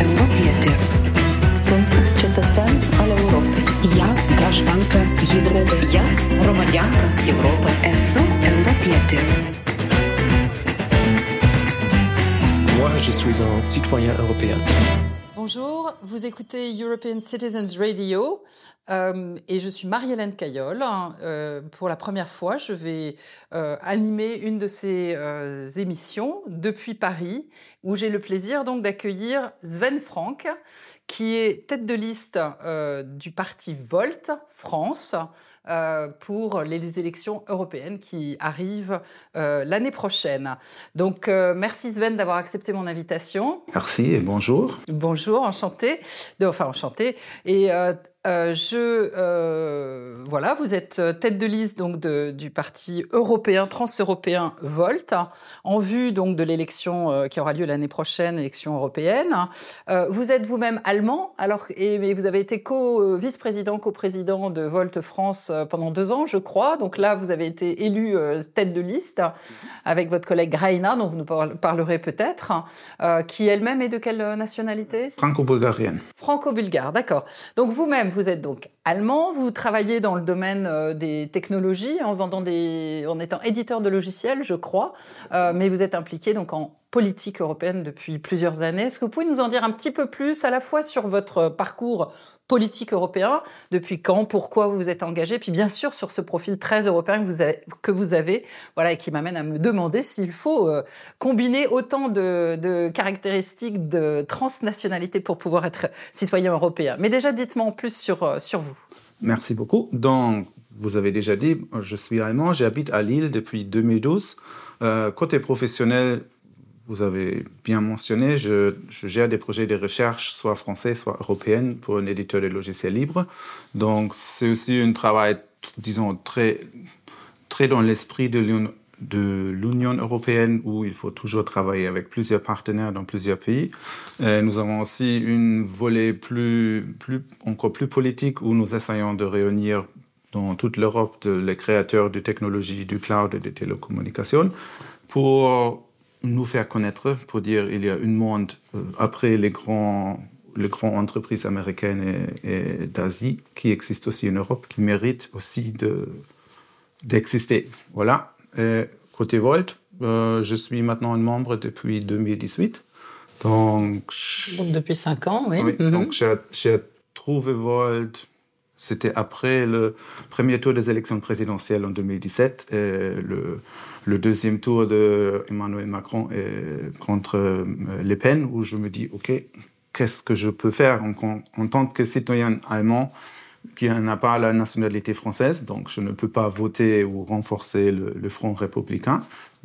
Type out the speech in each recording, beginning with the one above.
Esu europiety. Sunt cetățean al Europei. Ja grażdanka Europy. Ja громадянка Європи. Esu europiety. Moi, je suis un citoyen européen. Bonjour, vous écoutez European Citizens Radio euh, et je suis Marie-Hélène Caillol. Euh, pour la première fois, je vais euh, animer une de ces émissions depuis Paris où j'ai le plaisir donc d'accueillir Sven Frank qui est tête de liste du parti Volt France euh, pour les élections européennes qui arrivent euh, l'année prochaine. Donc, euh, merci Sven d'avoir accepté mon invitation. Merci et bonjour. Bonjour, enchanté. Enfin, enchanté. Et euh, euh, je euh, voilà, vous êtes tête de liste donc de, du parti européen trans-européen Volt en vue donc de l'élection euh, qui aura lieu l'année prochaine, élection européenne. Euh, vous êtes vous-même allemand, alors et mais vous avez été co-vice-président, co-président de Volt France euh, pendant deux ans, je crois. Donc là, vous avez été élu euh, tête de liste avec votre collègue Graina, dont vous nous parlerez peut-être, euh, qui elle-même est de quelle nationalité? Franco-bulgarienne. Franco-bulgare, d'accord. Donc vous-même vous êtes donc allemand, vous travaillez dans le domaine euh, des technologies en vendant des, en étant éditeur de logiciels, je crois, euh, mais vous êtes impliqué donc en politique européenne depuis plusieurs années. Est-ce que vous pouvez nous en dire un petit peu plus à la fois sur votre parcours politique européen, depuis quand, pourquoi vous vous êtes engagé, puis bien sûr sur ce profil très européen que vous avez, voilà, et qui m'amène à me demander s'il faut euh, combiner autant de, caractéristiques de transnationalité pour pouvoir être citoyen européen. Mais déjà, dites-moi en plus sur, sur vous. Merci beaucoup. Donc, vous avez déjà dit, je suis allemand, j'habite à Lille depuis 2012. Euh, côté professionnel, vous avez bien mentionné, je, gère des projets de recherche, soit français, soit européenne, pour un éditeur de logiciels libres. Donc, c'est aussi un travail, disons, très, très dans l'esprit de l'Union européenne, où il faut toujours travailler avec plusieurs partenaires dans plusieurs pays. Nous avons aussi une volet plus, plus, encore plus politique, où nous essayons de réunir dans toute l'Europe les créateurs de technologies, du cloud et des télécommunications, pour nous faire connaître pour dire il y a une monde euh, après les grands les grandes entreprises américaines et, et d'Asie qui existent aussi en Europe qui méritent aussi de d'exister voilà et côté Volt euh, je suis maintenant un membre depuis 2018 donc, donc depuis cinq ans oui, oui mm -hmm. donc j'ai trouvé Volt c'était après le premier tour des élections présidentielles en 2017 et le le deuxième tour de Emmanuel Macron contre euh, les peines où je me dis ok qu'est-ce que je peux faire en, en, en tant que citoyen allemand qui n'a pas la nationalité française donc je ne peux pas voter ou renforcer le, le front républicain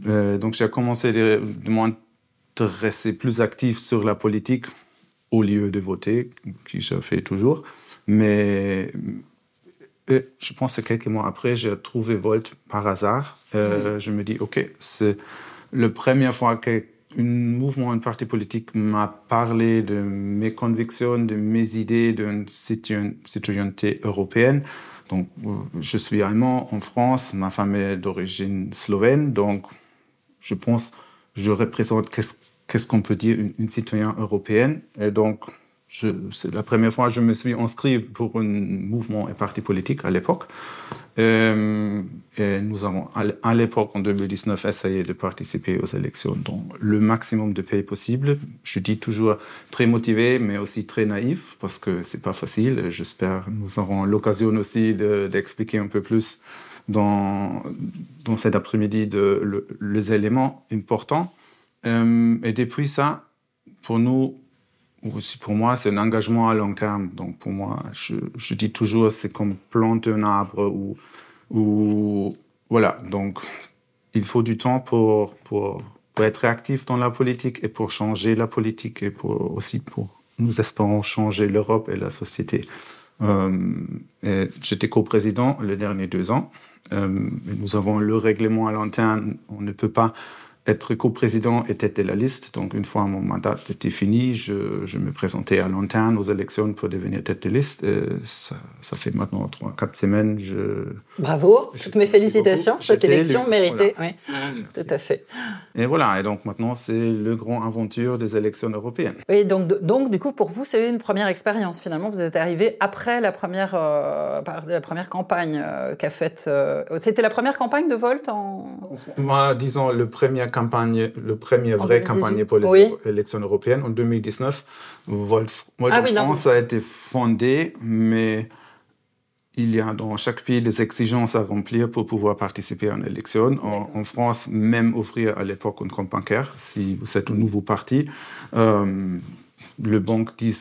euh, donc j'ai commencé de, de m'intéresser plus actif sur la politique au lieu de voter qui je fais toujours mais Et je pense que quelques mois après, j'ai trouvé Volt par hasard. Euh, mmh. Je me dis, OK, c'est la première fois qu'un mouvement, un parti politique m'a parlé de mes convictions, de mes idées d'une citoyenneté européenne. Donc, je suis allemand en France, ma femme est d'origine slovène, donc je pense je représente qu'est-ce qu qu'on peut dire une, une citoyenne européenne. Et donc, c'est la première fois que je me suis inscrit pour un mouvement et parti politique à l'époque. Euh, et nous avons à l'époque en 2019 essayé de participer aux élections dans le maximum de pays possible. Je dis toujours très motivé mais aussi très naïf parce que c'est pas facile. J'espère nous aurons l'occasion aussi d'expliquer de, un peu plus dans, dans cet après-midi les éléments importants. Euh, et depuis ça pour nous aussi pour moi c'est un engagement à long terme donc pour moi je, je dis toujours c'est comme planter un arbre ou ou voilà donc il faut du temps pour pour, être réactif dans la politique et pour changer la politique et pour aussi pour nous espérons changer l'Europe et la société. J'étais co-président les derniers deux ans. nous avons le règlement à l'antenne. On ne peut pas être co-président et tête de la liste. Donc, une fois mon mandat était fini, je, je me présentais à l'interne aux élections pour devenir tête de liste. Ça, ça, fait maintenant trois, quatre semaines. Je... Bravo, toutes mes félicitations. Cette élection méritée, voilà. oui, ah, tout à fait. Et voilà, et donc maintenant, c'est le grand aventure des élections européennes. Oui, donc, donc du coup, pour vous, c'est une première expérience. Finalement, vous êtes arrivé après la première, euh, la première campagne euh, qu'a faite. Euh, C'était la première campagne de Volt en. Moi, disons, le premier campagne, le premier vrai campagne pour les oui. élections européennes en 2019. Volt, Volt ah, oui, France non. a été fondé, mais il y a dans chaque pays des exigences à remplir pour pouvoir participer à une élection. En, en France, même offrir à l'époque un compte bancaire, si vous êtes un nouveau parti, euh, le banque dit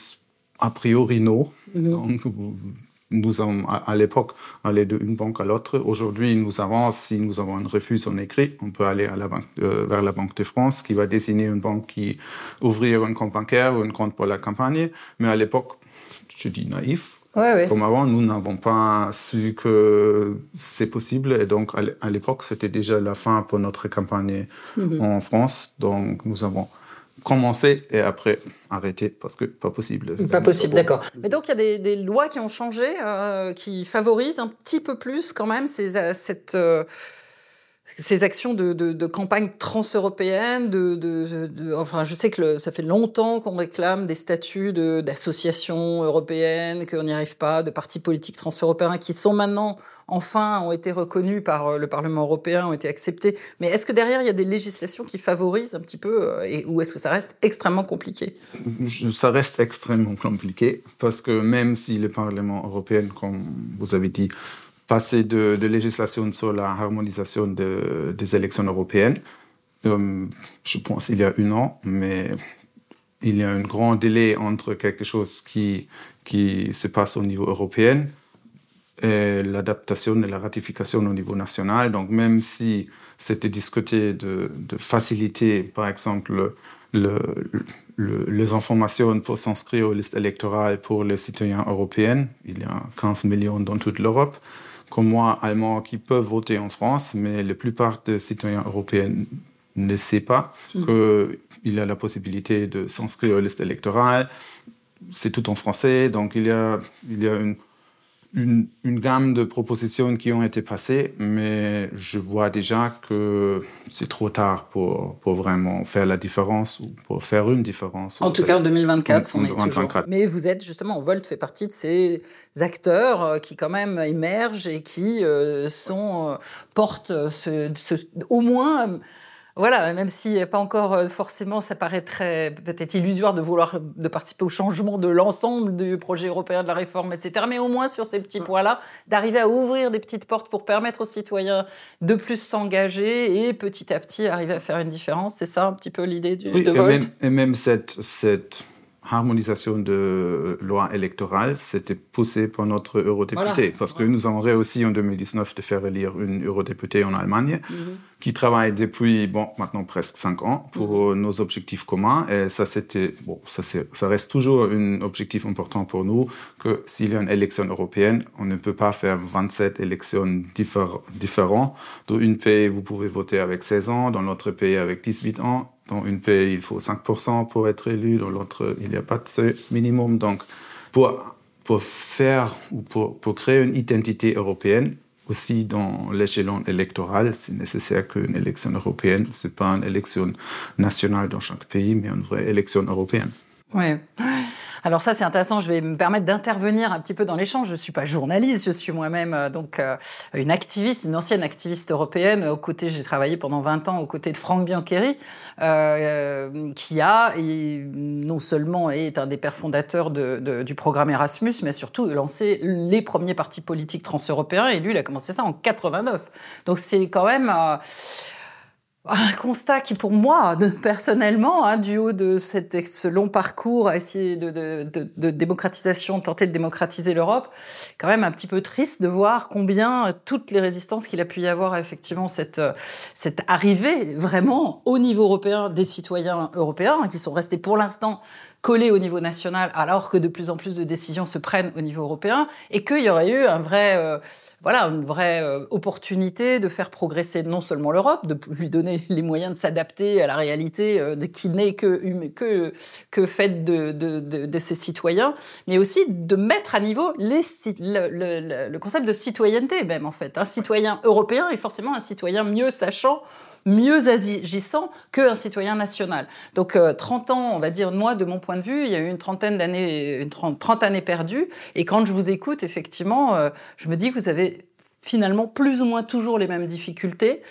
a priori non. Mm -hmm. Donc, nous avons à, l'époque allé d'une banque à l'autre. Aujourd'hui, nous avons, si nous avons un refus en écrit, on peut aller à la banque, euh, vers la Banque de France qui va désigner une banque qui ouvrir un compte bancaire ou un compte pour la campagne. Mais à l'époque, je dis naïf, Ouais, ouais. Comme avant, nous n'avons pas su que c'est possible. Et donc, à l'époque, c'était déjà la fin pour notre campagne mm -hmm. en France. Donc, nous avons commencé et après arrêté parce que pas possible. Pas possible, d'accord. Mais donc, il y a des, des, lois qui ont changé, euh, qui favorisent un petit peu plus quand même ces, cette... Ces actions de, de, de campagne transeuropéenne, enfin, je sais que ça fait longtemps qu'on réclame des statuts d'associations européennes, qu'on n'y arrive pas, de partis politiques transeuropéens qui sont maintenant, enfin, ont été reconnus par euh, le Parlement européen, ont été acceptés. Mais est-ce que derrière, il y a des législations qui favorisent un petit peu, euh, ou est-ce que ça reste extrêmement compliqué? Ça reste extrêmement compliqué, parce que même si le Parlement européen, comme vous avez dit, passer de, législation sur la harmonisation de, des élections européennes. Je pense il y a un an, mais il y a un grand délai entre quelque chose qui, qui se passe au niveau européen et l'adaptation et la ratification au niveau national. Donc même si c'était discuté de, faciliter, par exemple, le, le, le, les informations pour s'inscrire aux listes électorales pour les citoyens européens, il y a 15 millions dans toute l'Europe, comme moi, Allemands, qui peuvent voter en France, mais la plupart des citoyens européens ne savent pas mmh. qu'il y a la possibilité de s'inscrire aux listes électorales. C'est tout en français, donc il y a, il y a une une, une, gamme de propositions qui ont été passées, mais je vois déjà que c'est trop tard pour, pour vraiment faire la différence ou pour faire une différence. En tout cas, en 2024, en, on est 2024. toujours. Mais vous êtes justement, Volt fait partie de ces acteurs euh, qui quand même émergent et qui euh, sont, euh, portent ce, ce, au moins voilà, même si pas encore euh, forcément, ça paraît très peut-être illusoire de vouloir de participer au changement de l'ensemble du projet européen de la réforme, etc. Mais au moins sur ces petits points-là, d'arriver à ouvrir des petites portes pour permettre aux citoyens de plus s'engager et petit à petit arriver à faire une différence. C'est ça un petit peu l'idée du oui, de et Volt. Même, et même cette, cette harmonisation de loi électorale, c'était poussé par notre eurodéputé. Voilà. Parce que nous avons réussi en 2019 de faire élire une eurodéputée en Allemagne mm -hmm. qui travaille depuis, bon, maintenant presque cinq ans pour mm -hmm. nos objectifs communs. Et ça, c'était, bon, ça, ça reste toujours un objectif important pour nous que s'il y a une élection européenne, on ne peut pas faire 27 élections diffé différentes. Dans une pays, vous pouvez voter avec 16 ans, dans l'autre pays avec 18 ans dans une pays, il faut 5% pour être élu, dans l'autre, il n'y a pas de seuil minimum. Donc, pour, pour faire ou pour, pour créer une identité européenne, aussi dans l'échelon électoral, c'est nécessaire qu'une élection européenne, ce n'est pas une élection nationale dans chaque pays, mais une vraie élection européenne. Oui. Alors ça, c'est intéressant. Je vais me permettre d'intervenir un petit peu dans l'échange. Je ne suis pas journaliste, je suis moi-même euh, donc euh, une activiste, une ancienne activiste européenne. Aux côtés, j'ai travaillé pendant 20 ans aux côtés de Franck Biancheri, euh, qui a et non seulement est un des pères fondateurs du programme Erasmus, mais surtout lancé les premiers partis politiques transeuropéens. Et lui, il a commencé ça en 89. Donc c'est quand même... un constat qui, pour moi, personnellement, hein, du haut de ce long parcours à essayer de, de, démocratisation, tenter de démocratiser l'Europe, quand même un petit peu triste de voir combien toutes les résistances qu'il a pu y avoir à effectivement cette, cette arrivée vraiment au niveau européen des citoyens européens hein, qui sont restés pour l'instant collés au niveau national alors que de plus en plus de décisions se prennent au niveau européen et qu'il y aurait eu un vrai... Euh, voilà, une vraie euh, opportunité de faire progresser non seulement l'Europe, de lui donner les moyens de s'adapter à la réalité euh, qui n'est que, que, que faite de, de, de, ses citoyens, mais aussi de mettre à niveau le concept de citoyenneté même en fait. Un citoyen européen est forcément un citoyen mieux sachant mieux agissant qu'un citoyen national. Donc euh, 30 ans, on va dire, moi, de mon point de vue, il y a eu une trentaine d'années, une 30, 30, années perdues. Et quand je vous écoute, effectivement, euh, je me dis que vous avez finalement plus ou moins toujours les mêmes difficultés.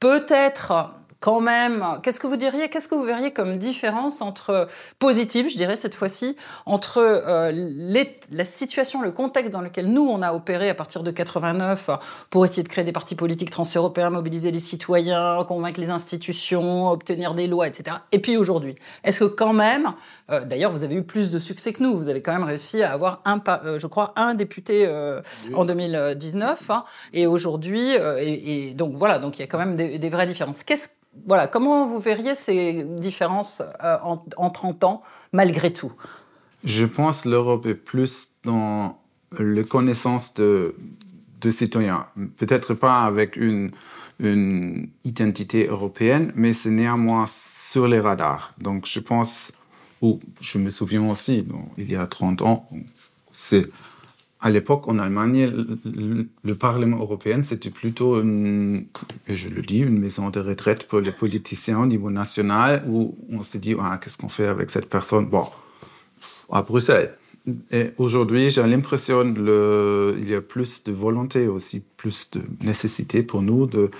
Peut-être quand même, qu'est-ce que vous diriez, qu'est-ce que vous verriez comme différence entre positive, je dirais cette fois-ci, entre euh, les, la situation, le contexte dans lequel nous on a opéré à partir de 89 pour essayer de créer des partis politiques trans-européens, mobiliser les citoyens, convaincre les institutions, obtenir des lois, etc. Et puis aujourd'hui, est-ce que quand même, euh, d'ailleurs vous avez eu plus de succès que nous, vous avez quand même réussi à avoir un, euh, je crois, un député oui. en 2019, hein, et aujourd'hui, et, et, donc voilà, donc il y a quand même des, des vraies différences. Qu'est-ce voilà, comment vous verriez ces différences euh, en, en, 30 ans, malgré tout? Je pense que l'Europe est plus dans la connaissance de, citoyens. Peut-être pas avec une, identité européenne, mais c'est néanmoins sur les radars. Donc je pense, ou je me souviens aussi, il y a 30 ans, c'est à l'époque, en Allemagne, le, le Parlement européen, c'était plutôt, une, je le dis, une maison de retraite pour les politiciens au niveau national, où on se dit, ah, qu'est-ce qu'on fait avec cette personne? Bon, à Bruxelles. Et aujourd'hui, j'ai l'impression qu'il y a plus de volonté, aussi plus de nécessité pour nous de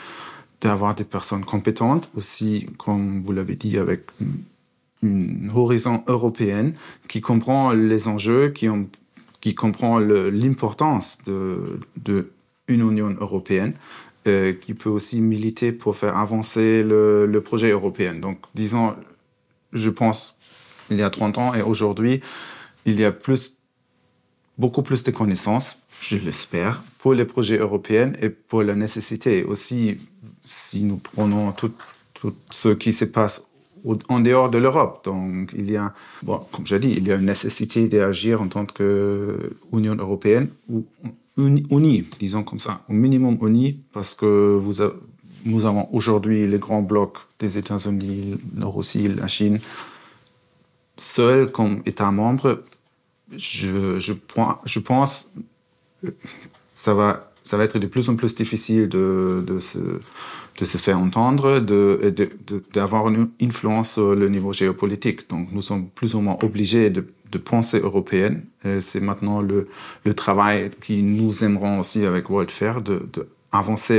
d'avoir des personnes compétentes, aussi, comme vous l'avez dit, avec une horizon européenne qui comprend les enjeux, qui ont qui comprend l'importance d'une de Union européenne, euh, qui peut aussi militer pour faire avancer le, le, projet européen. Donc, disons, je pense, il y a 30 ans et aujourd'hui, il y a plus, beaucoup plus de connaissances, je l'espère, pour les projets européens et pour la nécessité. Aussi, si nous prenons tout, tout ce qui se passe en dehors de l'Europe. Donc, il y a, bon, comme j'ai dit, il y a une nécessité d'agir en tant qu'Union européenne ou unie, disons comme ça, au minimum unie, parce que vous a, nous avons aujourd'hui les grands blocs des États-Unis, la Russie, la Chine. Seul comme État membre, je, je, je pense ça va, ça va être de plus en plus difficile de se de se faire entendre, d'avoir de, de, une influence sur le niveau géopolitique. Donc nous sommes plus ou moins obligés de, penser européenne. C'est maintenant le, travail qui nous aimerons aussi avec World Fair de, de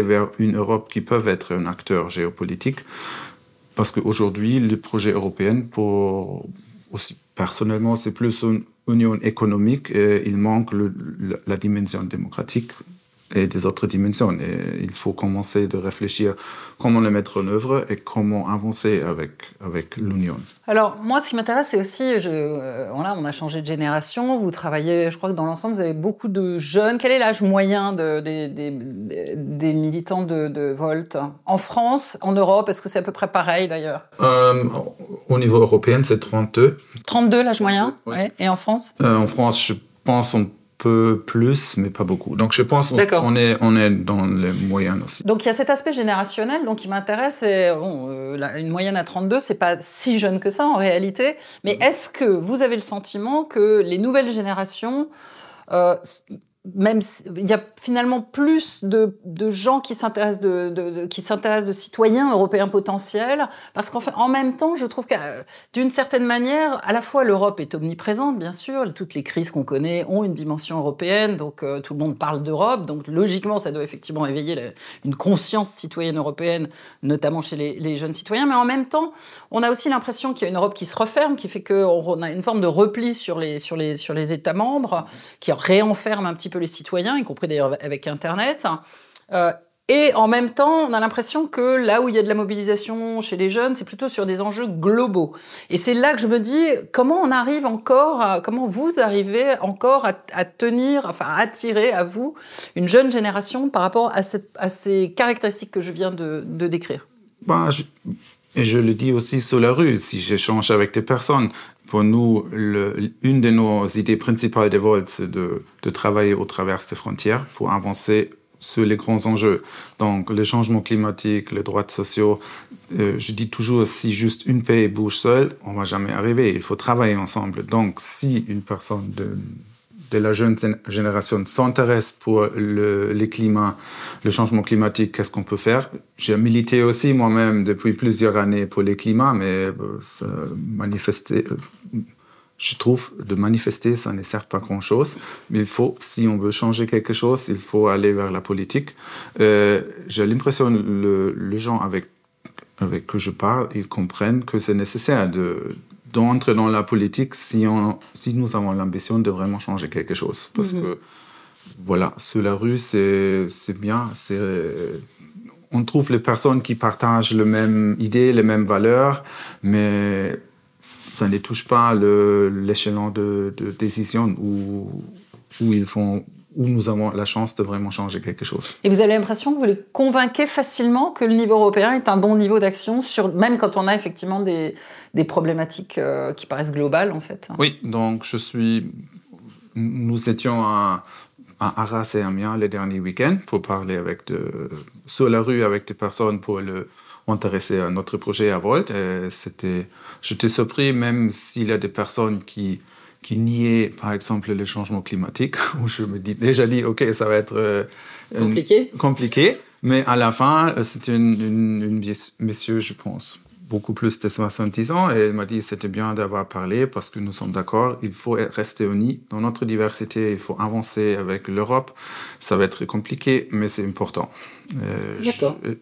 vers une Europe qui peut être un acteur géopolitique. Parce qu'aujourd'hui, le projet européen, pour aussi personnellement, c'est plus une union économique et il manque la dimension démocratique et des autres dimensions. Et il faut commencer de réfléchir comment le mettre en œuvre et comment avancer avec, avec l'Union. Alors, moi, ce qui m'intéresse, c'est aussi, je, euh, voilà, on a changé de génération, vous travaillez, je crois que dans l'ensemble, vous avez beaucoup de jeunes. Quel est l'âge moyen de, des, des, des, militants de, de Volt En France, en Europe, est-ce que c'est à peu près pareil d'ailleurs? Euh, Au niveau européen, c'est 32. 32 l'âge moyen? Oui. ouais. Et en France? Euh, En France, je pense on peu plus, mais pas beaucoup. Donc je pense qu'on est, on est dans les moyennes aussi. Donc il y a cet aspect générationnel donc, qui m'intéresse. Bon, euh, une moyenne à 32, c'est pas si jeune que ça en réalité. Mais est-ce que vous avez le sentiment que les nouvelles générations euh, il y a finalement plus de, gens qui s'intéressent de, qui s'intéressent de citoyens européens potentiels parce qu'en fait en même temps je trouve que d'une certaine manière à la fois l'Europe est omniprésente bien sûr toutes les crises qu'on connaît ont une dimension européenne donc euh, tout le monde parle d'Europe donc logiquement ça doit effectivement éveiller une conscience citoyenne européenne notamment chez les, les, jeunes citoyens mais en même temps on a aussi l'impression qu'il y a une Europe qui se referme qui fait qu'on a une forme de repli sur les sur les sur les États membres qui réenferme un petit peu les citoyens, y compris d'ailleurs avec Internet. Euh, Et en même temps, on a l'impression que là où il y a de la mobilisation chez les jeunes, c'est plutôt sur des enjeux globaux. Et c'est là que je me dis, comment on arrive encore, comment vous arrivez encore à, tenir, enfin à attirer à vous une jeune génération par rapport à, ces caractéristiques que je viens de, décrire? Bah, Et je le dis aussi sur la rue, si j'échange avec des personnes. Pour nous, une de nos idées principales de Volt, c'est de, travailler au travers des frontières pour avancer sur les grands enjeux. Donc, le changement climatique, les droits sociaux. Euh, je dis toujours, si juste une pays bouge seule, on va jamais arriver. Il faut travailler ensemble. Donc, si une personne de, de la jeune génération s'intéresse pour le, les climats, le changement climatique, qu'est-ce qu'on peut faire? J'ai milité aussi moi-même depuis plusieurs années pour les climats, mais euh, ça manifester, je trouve, de manifester, ça ne sert pas grand-chose. Mais il faut, si on veut changer quelque chose, il faut aller vers la politique. Euh, J'ai l'impression que les gens avec, avec que je parle, ils comprennent que c'est nécessaire de d'entrer dans la politique si, on, si nous avons l'ambition de vraiment changer quelque chose. Parce mm -hmm. que, voilà, sur la rue, c'est bien. On trouve les personnes qui partagent les mêmes idées, les mêmes valeurs, mais ça ne touche pas l'échelon de, de, décision où, où, ils font, où nous avons la chance de vraiment changer quelque chose. Et vous avez l'impression que vous les convainquez facilement que le niveau européen est un bon niveau d'action, même quand on a effectivement des, des problématiques euh, qui paraissent globales en fait Oui, donc je suis. Nous étions à, à Arras et Amiens le dernier week-end pour parler avec de, sur la rue avec des personnes pour le intéressé à notre projet à Volt. C'était, j'étais surpris, même s'il y a des personnes qui, qui niaient, par exemple, le changement climatique, où je me dis, déjà dit, OK, ça va être euh, compliqué. compliqué. Mais à la fin, c'était une, une, une monsieur, je pense, beaucoup plus de 70 ans et elle m'a dit c'était bien d'avoir parlé parce que nous sommes d'accord, il faut rester unis dans notre diversité, il faut avancer avec l'Europe. Ça va être compliqué, mais c'est important. Euh, je,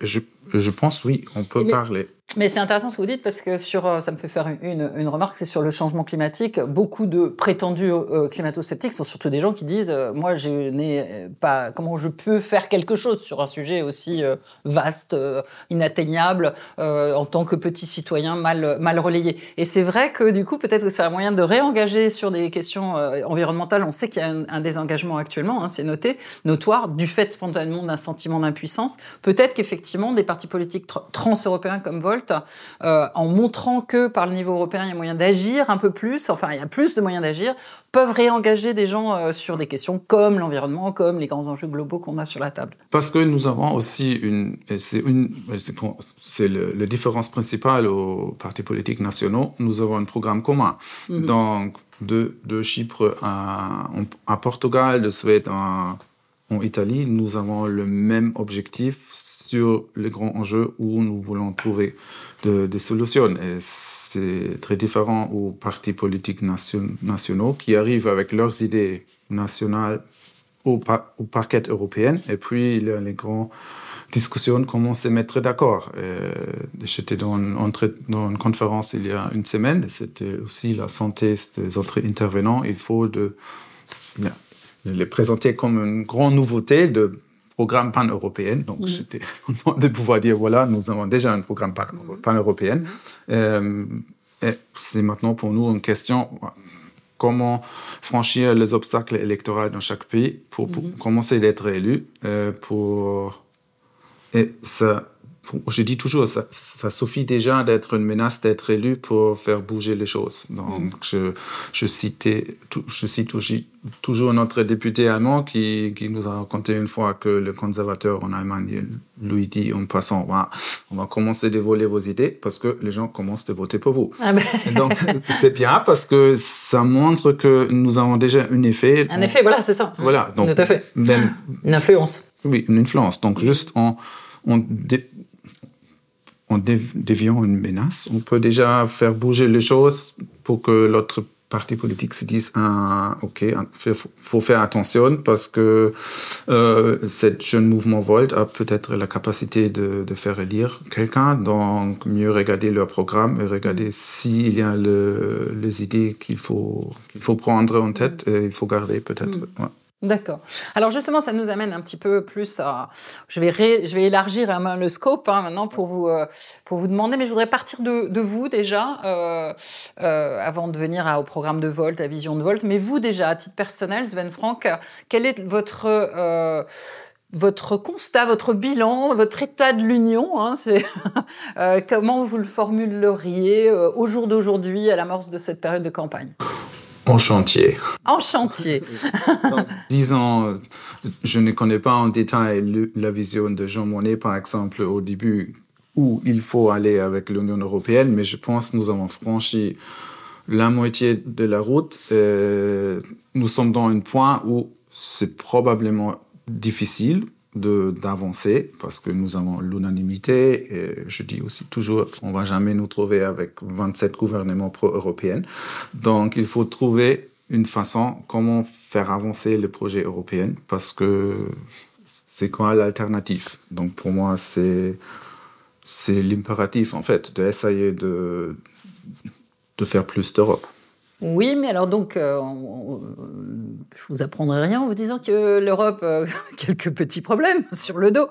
je, je, pense oui, on peut mais, parler. Mais c'est intéressant ce que vous dites parce que sur, euh, ça me fait faire une, une remarque, c'est sur le changement climatique. Beaucoup de prétendus euh, climato-sceptiques sont surtout des gens qui disent euh, moi je n'ai pas comment je peux faire quelque chose sur un sujet aussi euh, vaste, euh, inatteignable en tant que petit citoyen mal mal relayé. Et c'est vrai que du coup peut-être que c'est un moyen de réengager sur des questions environnementales. On sait qu'il y a un, un désengagement actuellement, hein, c'est noté, notoire du fait spontanément d'un sentiment d'impuissance. Peut-être qu'effectivement des partis politiques tr trans-européens comme Volt euh, en montrant que par le niveau européen, il y a moyen d'agir un peu plus, enfin, il y a plus de moyens d'agir, peuvent réengager des gens euh, sur des questions comme l'environnement, comme les grands enjeux globaux qu'on a sur la table. Parce que nous avons aussi une, c'est une, c'est le, la différence principale aux partis politiques nationaux, nous avons un programme commun. Mm -hmm. Donc, de, de Chypre à, à Portugal, de Suède à, en Italie, nous avons le même objectif sur les grands enjeux où nous voulons trouver de, des solutions. C'est très différent aux partis politiques nation, nationaux qui arrivent avec leurs idées nationales au, par, au parquet européen. Et puis, a les grandes discussions, comment se mettre d'accord. J'étais dans, une conférence il y a une semaine, c'était aussi la santé des autres intervenants. Il faut les présenter comme une grande nouveauté programme pan-européen. Donc, mmh. j'étais content de pouvoir dire, voilà, nous avons déjà un programme pan-européen. Mmh. Euh, c'est maintenant pour nous une question, comment franchir les obstacles électoraux dans chaque pays pour, pour mmh. commencer d'être élu. Euh, pour... Et ça, je dis toujours, ça, ça suffit déjà d'être une menace d'être élu pour faire bouger les choses. Donc, mm. je, je, citais, je cite toujours notre député allemand qui, qui, nous a raconté une fois que le conservateur en Allemagne lui dit en passant, on va commencer à voler vos idées parce que les gens commencent à voter pour vous. Ah ben. Donc, c'est bien parce que ça montre que nous avons déjà un effet. Un effet, voilà, c'est ça. Voilà. Donc, Tout à fait. Même, une influence. Oui, une influence. Donc, juste en, en dé en déviant une menace, on peut déjà faire bouger les choses pour que l'autre parti politique se dise ah, ok, il faut faire attention parce que euh, cette jeune mouvement Volt a peut-être la capacité de, de faire élire quelqu'un, donc mieux regarder leur programme et regarder s'il y a le, les idées qu'il faut, qu'il faut prendre en tête et il faut garder peut-être. Mm. Ouais. D'accord. Alors justement, ça nous amène un petit peu plus à... Je vais, je vais élargir le scope hein, maintenant pour vous, euh, pour vous demander, mais je voudrais partir de, de vous déjà, euh, euh, avant de venir au programme de Volt, à Vision de Volt. Mais vous déjà, à titre personnel, Sven Franck, quel est votre... Votre constat, votre bilan, votre état de l'union, hein, comment vous le formuleriez au jour d'aujourd'hui, à l'amorce de cette période de campagne? En chantier. En chantier. Disons, je ne connais pas en détail la vision de Jean Monnet, par exemple, au début, où il faut aller avec l'Union européenne, mais je pense que nous avons franchi la moitié de la route. Et nous sommes dans un point où c'est probablement difficile d'avancer parce que nous avons l'unanimité et je dis aussi toujours on va jamais nous trouver avec 27 gouvernements pro-européens donc il faut trouver une façon comment faire avancer le projet européen parce que c'est quoi l'alternative? Donc pour moi c'est c'est l'impératif en fait d'essayer de de faire plus d'Europe oui, mais alors donc, euh, je vous apprendrai rien en vous disant que l'Europe a quelques petits problèmes sur le dos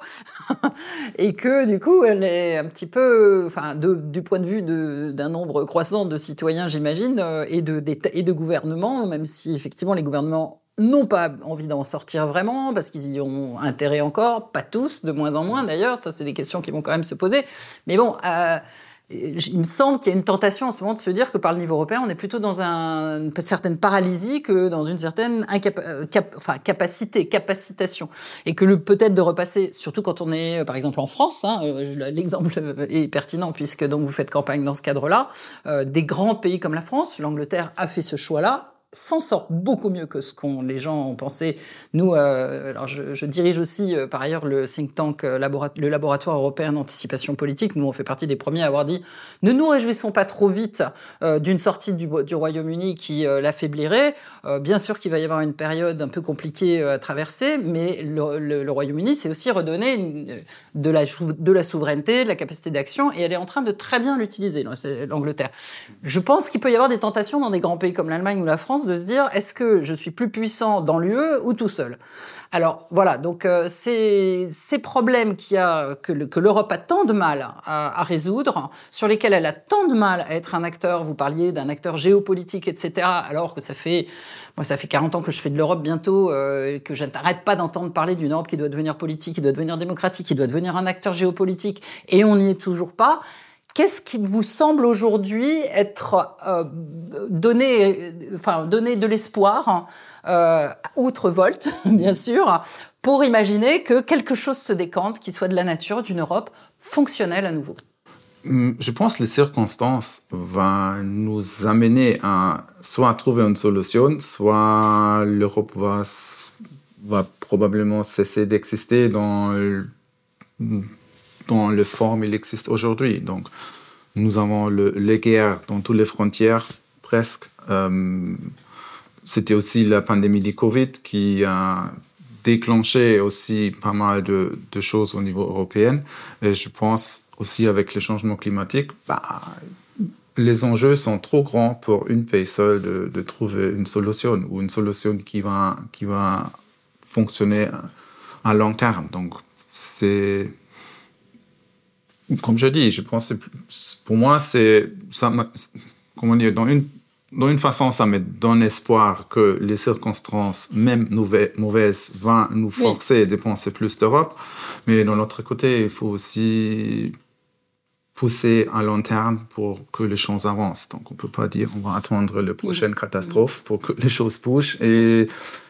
et que du coup, elle est un petit peu, enfin, du point de vue d'un nombre croissant de citoyens, j'imagine, euh, et de, et de gouvernements, même si effectivement les gouvernements n'ont pas envie d'en sortir vraiment, parce qu'ils y ont intérêt encore, pas tous, de moins en moins d'ailleurs, ça c'est des questions qui vont quand même se poser. Mais bon, euh, il me semble qu'il y a une tentation en ce moment de se dire que par le niveau européen, on est plutôt dans un, une certaine paralysie que dans une certaine euh, enfin, capacité, capacitation. Et que peut-être de repasser, surtout quand on est, euh, par exemple, en France, hein, euh, l'exemple est pertinent puisque donc vous faites campagne dans ce cadre-là, des grands pays comme la France, l'Angleterre a fait ce choix-là, s'en sort beaucoup mieux que ce qu'on les gens ont pensé. Nous, euh, alors je, dirige aussi euh, par ailleurs le think tank, euh, le laboratoire européen d'anticipation politique. Nous, on fait partie des premiers à avoir dit ne nous réjouissons pas trop vite d'une sortie du, Royaume-Uni qui l'affaiblirait. bien sûr qu'il va y avoir une période un peu compliquée à traverser, mais le, Royaume-Uni, c'est aussi redonner une, de, la, de la souveraineté, de la capacité d'action, et elle est en train de très bien l'utiliser, l'Angleterre. Je pense qu'il peut y avoir des tentations dans des grands pays comme l'Allemagne ou la France de se dire est-ce que je suis plus puissant dans l'UE ou tout seul? Alors voilà, donc euh, ces, problèmes qu'il a, que, l'Europe a tant de mal à, résoudre, sur lesquels elle a tant de mal à être un acteur, vous parliez d'un acteur géopolitique, etc., alors que ça fait, ça fait 40 ans que je fais de l'Europe bientôt, euh, que je n'arrête pas d'entendre parler d'une Europe qui doit devenir politique, qui doit devenir démocratique, qui doit devenir un acteur géopolitique, et on n'y est toujours pas. Qu'est-ce qui vous semble aujourd'hui être euh, donné, enfin, donner de l'espoir, euh, outre Volt, bien sûr, pour imaginer que quelque chose se décante, qui soit de la nature d'une Europe fonctionnelle à nouveau? Hum, je pense que les circonstances vont nous amener à soit à trouver une solution, soit l'Europe va, va probablement cesser d'exister dans dans le forme il existe aujourd'hui. Donc, nous avons le, les guerres dans toutes les frontières, presque. Euh, C'était aussi la pandémie du Covid qui a déclenché aussi pas mal de, de, choses au niveau européen. Et je pense aussi avec le changement climatique, bah, les enjeux sont trop grands pour une pays seule de, de, trouver une solution ou une solution qui va, qui va fonctionner à long terme. Donc, c'est comme je dis, je pense pour moi, c'est. Comment dire dans une dans une façon, ça me donne espoir que les circonstances, même mauvaises, vont nous forcer oui. à dépenser plus d'Europe. Mais d'un autre côté, il faut aussi pousser à long terme pour que les choses avancent. Donc, on peut pas dire on va attendre la prochaine oui. catastrophe pour que les choses bougent. Et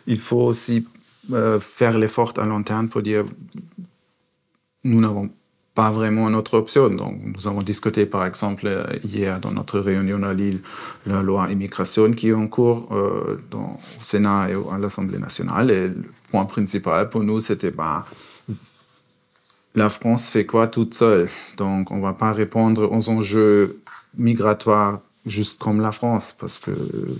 il faut aussi euh, faire l'effort à long terme pour dire nous n'avons pas vraiment notre option. Donc, nous avons discuté, par exemple, hier dans notre réunion à Lille, la loi immigration qui est en cours euh, au Sénat et à l'Assemblée nationale. Et le point principal pour nous, c'était bah, la France fait quoi toute seule? Donc, on ne va pas répondre aux enjeux migratoires juste comme la France, parce que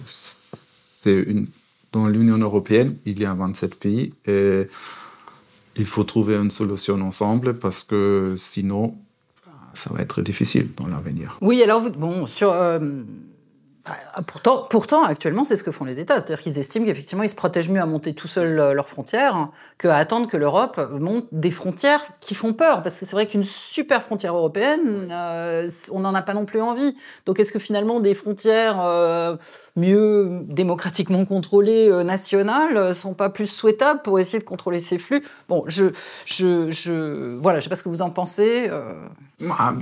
c'est une dans l'Union européenne, il y a 27 pays et il faut trouver une solution ensemble parce que sinon, ça va être difficile dans l'avenir. Oui, alors, bon, sur. Euh pourtant, pourtant, actuellement, c'est ce que font les États. C'est-à-dire qu'ils estiment qu'effectivement, ils se protègent mieux à monter tout seuls euh, leurs frontières qu'à attendre que l'Europe monte des frontières qui font peur. Parce que c'est vrai qu'une super frontière européenne, euh, on n'en a pas non plus envie. Donc est-ce que finalement, des frontières euh, mieux démocratiquement contrôlées, nationales, sont pas plus souhaitables pour essayer de contrôler ces flux? Bon, je, je, je, voilà, je sais pas ce que vous en pensez. Bah,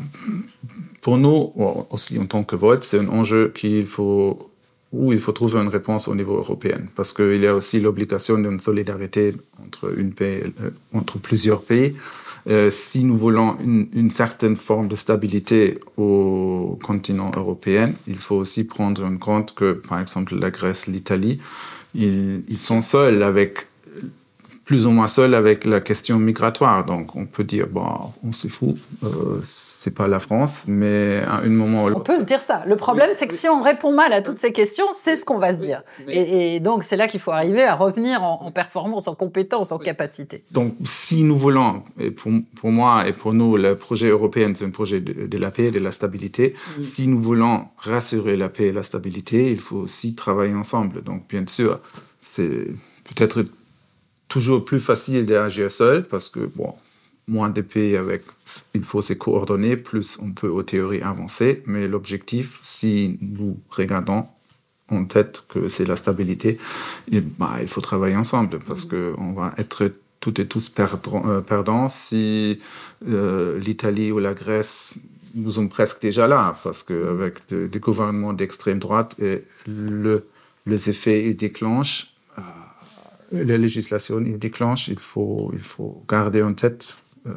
pour nous, aussi en tant que vote, c'est un enjeu qu'il faut où il faut trouver une réponse au niveau européen, parce qu'il y a aussi l'obligation d'une solidarité entre, une pays, euh, entre plusieurs pays. Euh, si nous voulons une, certaine forme de stabilité au continent européen, il faut aussi prendre en compte que, par exemple, la Grèce, l'Italie, ils sont seuls avec plus ou moins seul avec la question migratoire. Donc on peut dire, bon, on s'est fout, euh, c'est pas la France, mais à un moment... On peut se dire ça. Le problème, c'est que si on répond mal à toutes ces questions, c'est ce qu'on va se dire. Et, donc c'est là qu'il faut arriver à revenir en, performance, en compétence, en capacité. Donc si nous voulons, et pour, pour, moi et pour nous, le projet européen, c'est un projet de, de, la paix et de la stabilité. Si nous voulons rassurer la paix et la stabilité, il faut aussi travailler ensemble. Donc bien sûr, c'est peut-être toujours plus facile d'agir seul parce que, bon, moins de pays avec, il faut se coordonner, plus on peut, aux théories, avancer. Mais l'objectif, si nous regardons en tête que c'est la stabilité, et, bah, il faut travailler ensemble parce qu'on va être toutes et tous perdants, euh, perdants si euh, l'Italie ou la Grèce nous sont presque déjà là, parce qu'avec des gouvernements d'extrême droite, et le, les effets ils déclenchent, la législation il déclenche, il faut, il faut garder en tête euh,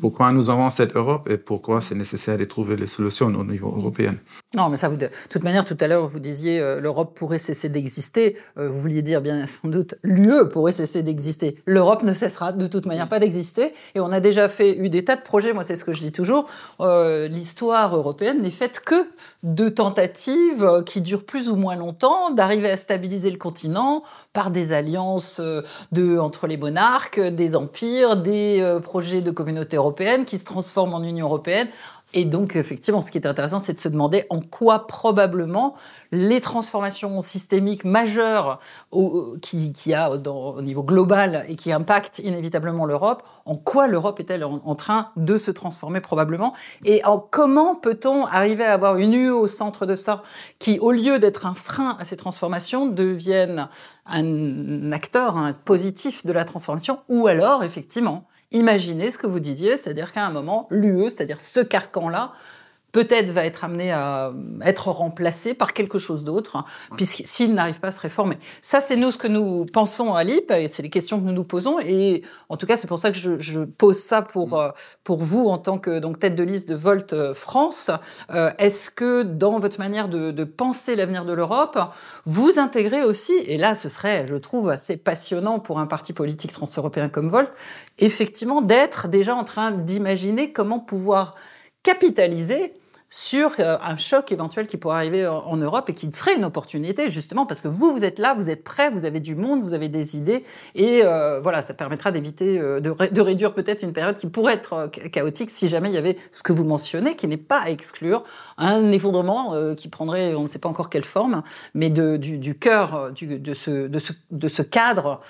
pourquoi nous avons cette Europe et pourquoi c'est nécessaire de trouver les solutions au niveau européen. Non, mais ça, vous, de toute manière, tout à l'heure, vous disiez euh, l'Europe pourrait cesser d'exister. Euh, vous vouliez dire, bien sans doute, l'UE pourrait cesser d'exister. L'Europe ne cessera de toute manière pas d'exister. Et on a déjà fait eu des tas de projets. Moi, c'est ce que je dis toujours. L'histoire européenne n'est faite que de tentatives qui durent plus ou moins longtemps d'arriver à stabiliser le continent par des alliances de, entre les monarques, des empires, des projets de communauté européenne qui se transforme en Union européenne. Et donc, effectivement, ce qui est intéressant, c'est de se demander en quoi probablement les transformations systémiques majeures au, qui, qui a au niveau global et qui impactent inévitablement l'Europe, en quoi l'Europe est-elle en, train de se transformer probablement? Et en comment peut-on arriver à avoir une UE au centre de ça qui, au lieu d'être un frein à ces transformations, devienne un acteur un positif de la transformation ou alors, effectivement, imaginez ce que vous disiez, c'est-à-dire qu'à un moment, l'UE, c'est-à-dire ce carcan-là, peut-être va être amené à être remplacé par quelque chose d'autre, hein, puisqu'il n'arrive pas à se réformer. Ça, c'est nous ce que nous pensons à l'IP, et c'est les questions que nous nous posons, et en tout cas, c'est pour ça que je, je, pose ça pour, euh, pour vous en tant que donc, tête de liste de Volt euh, France. Euh, Est-ce que dans votre manière de, de penser l'avenir de l'Europe, vous intégrez aussi, et là, ce serait, je trouve, assez passionnant pour un parti politique transeuropéen comme Volt, effectivement, d'être déjà en train d'imaginer comment pouvoir capitaliser sur euh, un choc éventuel qui pourrait arriver en Europe et qui serait une opportunité justement parce que vous, vous êtes là, vous êtes prêts, vous avez du monde, vous avez des idées et euh, voilà, ça permettra d'éviter, euh, de, réduire peut-être une période qui pourrait être chaotique si jamais il y avait ce que vous mentionnez, qui n'est pas à exclure, un effondrement qui prendrait, on ne sait pas encore quelle forme, mais du, cœur de, ce, de, ce, cadre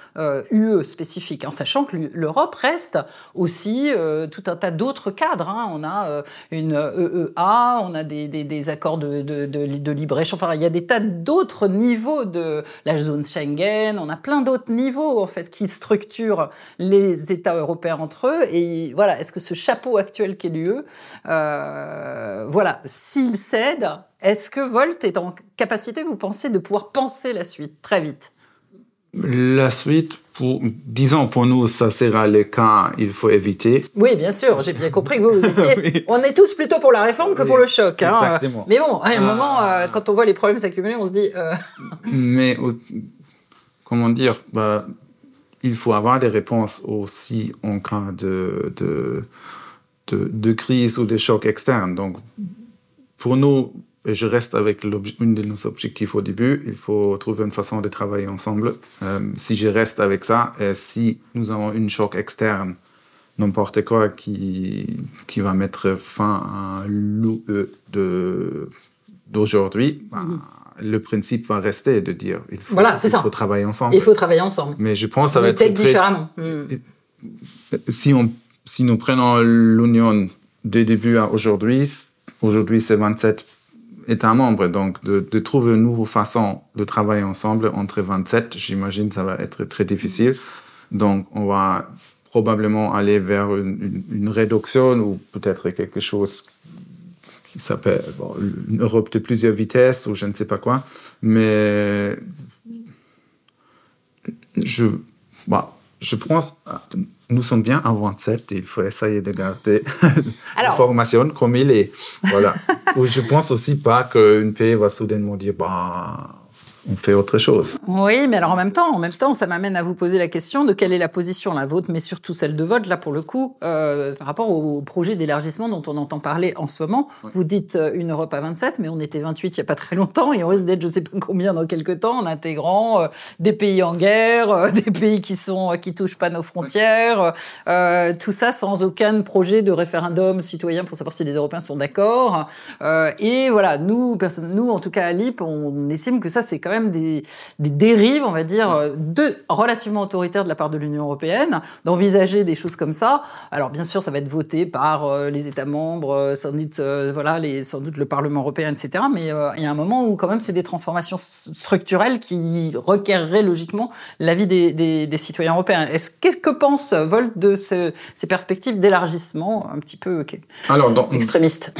UE spécifique, en sachant que l'Europe reste aussi tout un tas d'autres cadres. Hein. On a une EEA, on a des, accords de, libre-échange, enfin, il y a des tas d'autres niveaux de la zone Schengen, on a plein d'autres niveaux, en fait, qui structurent les États européens entre eux. Et voilà, est-ce que ce chapeau actuel qu'est l'UE, euh, voilà, s'il cède, est-ce que Volt est en capacité, vous pensez, de pouvoir penser la suite très vite? La suite, pour, disons, pour nous, ça sera le cas, il faut éviter. Oui, bien sûr, j'ai bien compris que vous, vous étiez. On est tous plutôt pour la réforme que pour le choc. Hein. Exactement. Mais bon, à un moment, euh, quand on voit les problèmes s'accumuler, on se dit. Euh... Mais, comment dire, bah, il faut avoir des réponses aussi en cas de, de, de, de crise ou de choc externe. Donc, pour nous, et je reste avec une de nos objectifs au début. Il faut trouver une façon de travailler ensemble. Euh, si je reste avec ça, et si nous avons une choc externe, n'importe quoi qui, qui va mettre fin à l'UE d'aujourd'hui, bah, mm-hmm. le principe va rester de dire il faut, voilà, il faut travailler ensemble. Il faut travailler ensemble. Mais je pense que ça va être peut-être différemment. Si, on, si nous prenons l'Union des débuts à aujourd'hui, aujourd'hui c'est 27 États membres, donc de, de, trouver une nouvelle façon de travailler ensemble entre 27, j'imagine ça va être très difficile. Donc on va probablement aller vers une, une, réduction ou peut-être quelque chose qui s'appelle une Europe de plusieurs vitesses ou je ne sais pas quoi. Mais je, bah, je pense, nous sommes bien à 27 et il faut essayer de garder la formation comme il est. Voilà. je pense aussi pas qu'une pays va soudainement dire, bah, fait autre chose. Oui, mais alors en même temps, en même temps, ça m'amène à vous poser la question de quelle est la position, la vôtre, mais surtout celle de vote, là pour le coup, euh, par rapport au projet d'élargissement dont on entend parler en ce moment. Oui. Vous dites euh, une Europe à 27, mais on était 28 il n'y a pas très longtemps et on risque d'être je sais pas combien dans quelques temps en intégrant euh, des pays en guerre, euh, des pays qui sont qui touchent pas nos frontières, euh, tout ça sans aucun projet de référendum citoyen pour savoir si les Européens sont d'accord. Euh, et voilà, nous, personne, nous en tout cas à l'IP, on estime que ça c'est quand même des, des, dérives, on va dire, de, relativement autoritaires de la part de l'Union européenne, d'envisager des choses comme ça. Alors bien sûr, ça va être voté par euh, les États membres, euh, sans doute, euh, voilà, les, sans doute le Parlement européen, etc. Mais il y a un moment où quand même c'est des transformations structurelles qui requerraient logiquement l'avis des, des, des, citoyens européens. Est-ce que, que pense Volt de ce, ces perspectives d'élargissement un petit peu okay, Alors, dans, extrémistes?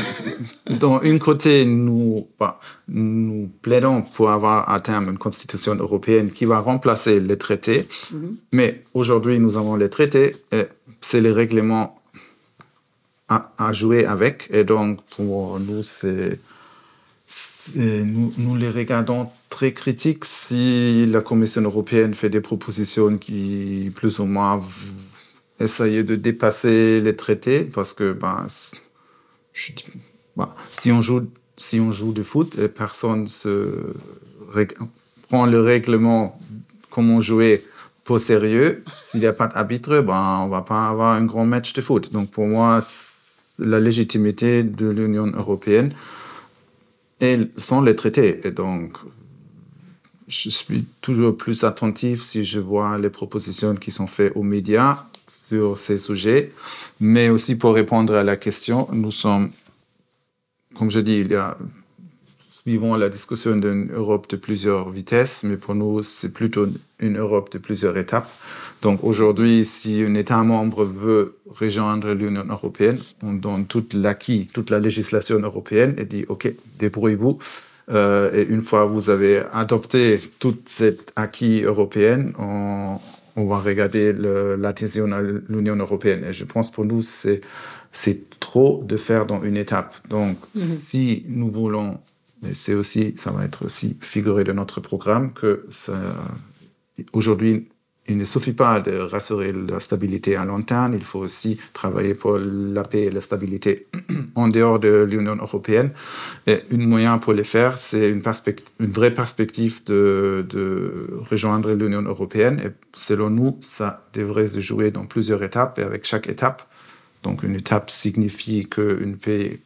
Dans une côté, nous, bah, nous plaidons pour avoir à terme une constitution européenne qui va remplacer les traités. Mm -hmm. Mais aujourd'hui, nous avons les traités et c'est les règlements à, à, jouer avec. Et donc, pour nous, c'est. Nous, nous, les regardons très critiques si la Commission européenne fait des propositions qui, plus ou moins, essayent de dépasser les traités, parce que ben, je, ben, si on joue si on joue du foot et personne se prend le règlement comme on jouait pour sérieux, s'il n'y a pas d'arbitre, ben, on va pas avoir un grand match de foot. Donc pour moi, la légitimité de l'Union européenne et sont les traités. Et donc, je suis toujours plus attentif si je vois les propositions qui sont faites aux médias sur ces sujets, mais aussi pour répondre à la question, nous sommes comme je dis, il y a, suivant la discussion d'une Europe de plusieurs vitesses, mais pour nous, c'est plutôt une Europe de plusieurs étapes. Donc aujourd'hui, si un État membre veut rejoindre l'Union européenne, on donne tout l'acquis, toute la législation européenne et dit, OK, débrouillez-vous. Euh, et une fois que vous avez adopté toute cette acquis européenne, on, on va regarder l'adhésion à l'Union européenne. Et je pense pour nous, c'est c'est trop de faire dans une étape. Donc, mm -hmm. si nous voulons, mais c'est aussi, ça va être aussi figuré de notre programme, que aujourd'hui, il ne suffit pas de rassurer la stabilité à long terme, il faut aussi travailler pour la paix et la stabilité en dehors de l'Union européenne. Et un moyen pour le faire, c'est une, vraie perspective de, de rejoindre l'Union européenne. Et selon nous, ça devrait se jouer dans plusieurs étapes. Et avec chaque étape, donc une étape signifie qu'une euh,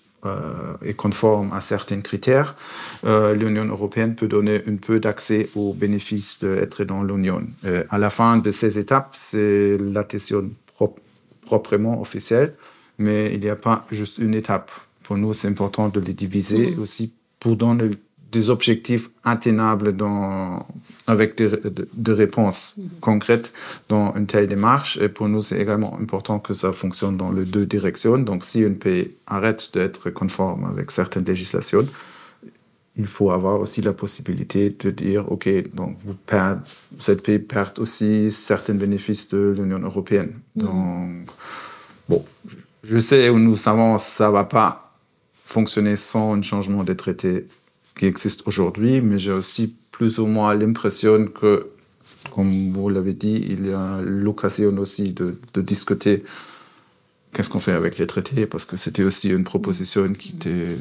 est conforme à certains critères. Euh, L'Union européenne peut donner un peu d'accès aux bénéfices d'être dans l'Union. Euh, à la fin de ces étapes, c'est l'adhésion prop proprement officielle, mais il n'y a pas juste une étape. Pour nous, c'est important de les diviser mmh. aussi pour donner des objectifs atteignables dans, avec des, de, de réponses concrètes dans une telle démarche. Et pour nous, c'est également important que ça fonctionne dans les deux directions. Donc, si un pays arrête d'être conforme avec certaines législations, il faut avoir aussi la possibilité de dire, OK, donc vous perdez, cette pays perd aussi certains bénéfices de l'Union européenne. Mmh. Donc, bon, je sais où nous savons ça va pas fonctionner sans un changement des traités qui existe aujourd'hui, mais j'ai aussi plus ou moins l'impression que, comme vous l'avez dit, il y a l'occasion aussi de, de discuter qu'est-ce qu'on fait avec les traités, parce que c'était aussi une proposition qui était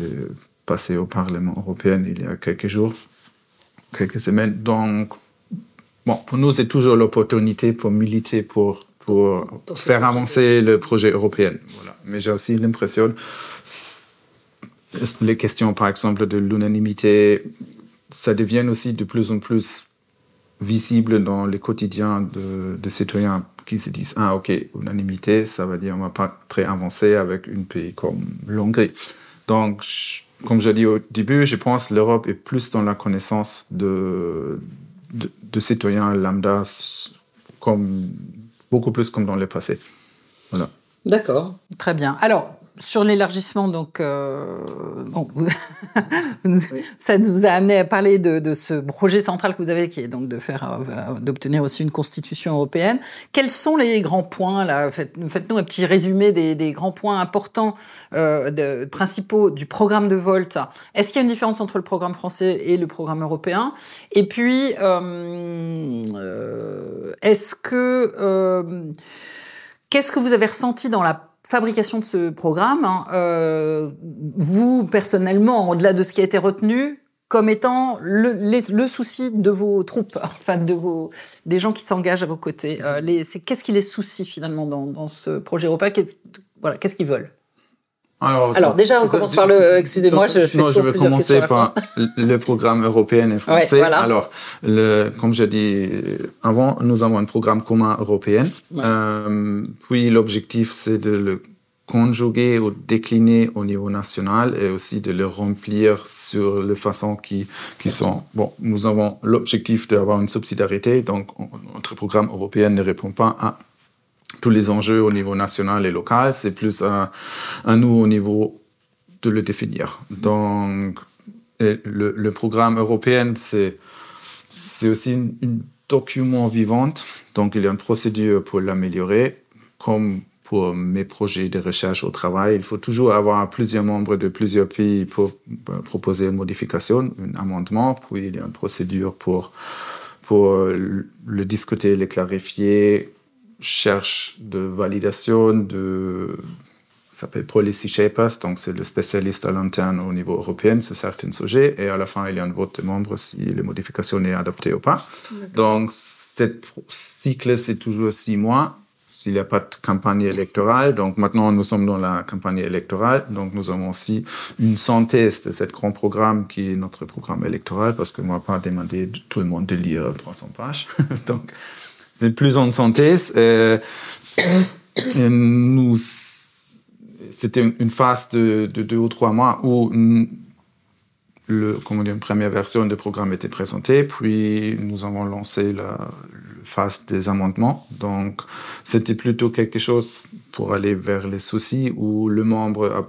passée au Parlement européen il y a quelques jours, quelques semaines. Donc, bon, pour nous, c'est toujours l'opportunité pour militer pour, pour, pour faire avancer le projet européen. Voilà. Mais j'ai aussi l'impression les questions, par exemple, de l'unanimité, ça devient aussi de plus en plus visible dans les quotidiens de, de citoyens qui se disent ah ok unanimité ça veut dire on va pas très avancer avec une pays comme l'Hongrie. Donc comme je dis au début je pense l'Europe est plus dans la connaissance de, de, de citoyens lambda comme beaucoup plus comme dans le passé. Voilà. D'accord, très bien. Alors, sur l'élargissement, donc, euh, bon, ça nous a amené à parler de, de, ce projet central que vous avez, qui est donc de faire, euh, d'obtenir aussi une constitution européenne. Quels sont les grands points là? Faites-nous faites un petit résumé des, des grands points importants, euh, de, principaux du programme de Volt. Est-ce qu'il y a une différence entre le programme français et le programme européen? Et puis, euh, est-ce que qu'est-ce que vous avez ressenti dans la fabrication de ce programme, hein, euh, vous personnellement, au-delà de ce qui a été retenu, comme étant le, souci de vos troupes, enfin de vos, des gens qui s'engagent à vos côtés. Euh, qu'est-ce qui les soucie finalement dans, ce projet européen Qu'est-ce voilà, qu'est-ce qu'ils veulent? Alors, Alors, déjà, on commence par le. Excusez-moi, je fais Non, je vais commencer par le programme européen et français. Ouais, voilà. Alors, le, comme je dis avant, nous avons un programme commun européen. Ouais. Euh, puis, l'objectif, c'est de le conjuguer ou décliner au niveau national et aussi de le remplir sur les façons qui, qui sont. Bon, nous avons l'objectif d'avoir une subsidiarité, donc notre programme européen ne répond pas à tous les enjeux au niveau national et local, c'est plus à, nous au niveau de le définir. Donc, le, programme européen, c'est aussi un document vivant, donc il y a une procédure pour l'améliorer, comme pour mes projets de recherche au travail. Il faut toujours avoir plusieurs membres de plusieurs pays pour proposer une modification, un amendement, puis il y a une procédure pour, pour le discuter, le clarifier, cherche de validation de ça s'appelle policy shapers, donc c'est le spécialiste à l'interne au niveau européen sur certains sujets, et à la fin il y a un vote de membres si les modifications est adoptée ou pas. Donc cette cycle c'est toujours six mois s'il n'y a pas de campagne électorale. Donc maintenant nous sommes dans la campagne électorale, donc nous avons aussi une synthèse de ce grand programme qui est notre programme électoral, parce que moi pas demander tout le monde de lire 300 pages. donc c'est plus en synthèse. Euh, nous, c'était une phase de, de, deux ou trois mois où le, comment dire, une première version du programme était présentée, puis nous avons lancé la, la phase des amendements. Donc, c'était plutôt quelque chose pour aller vers les soucis où le membre a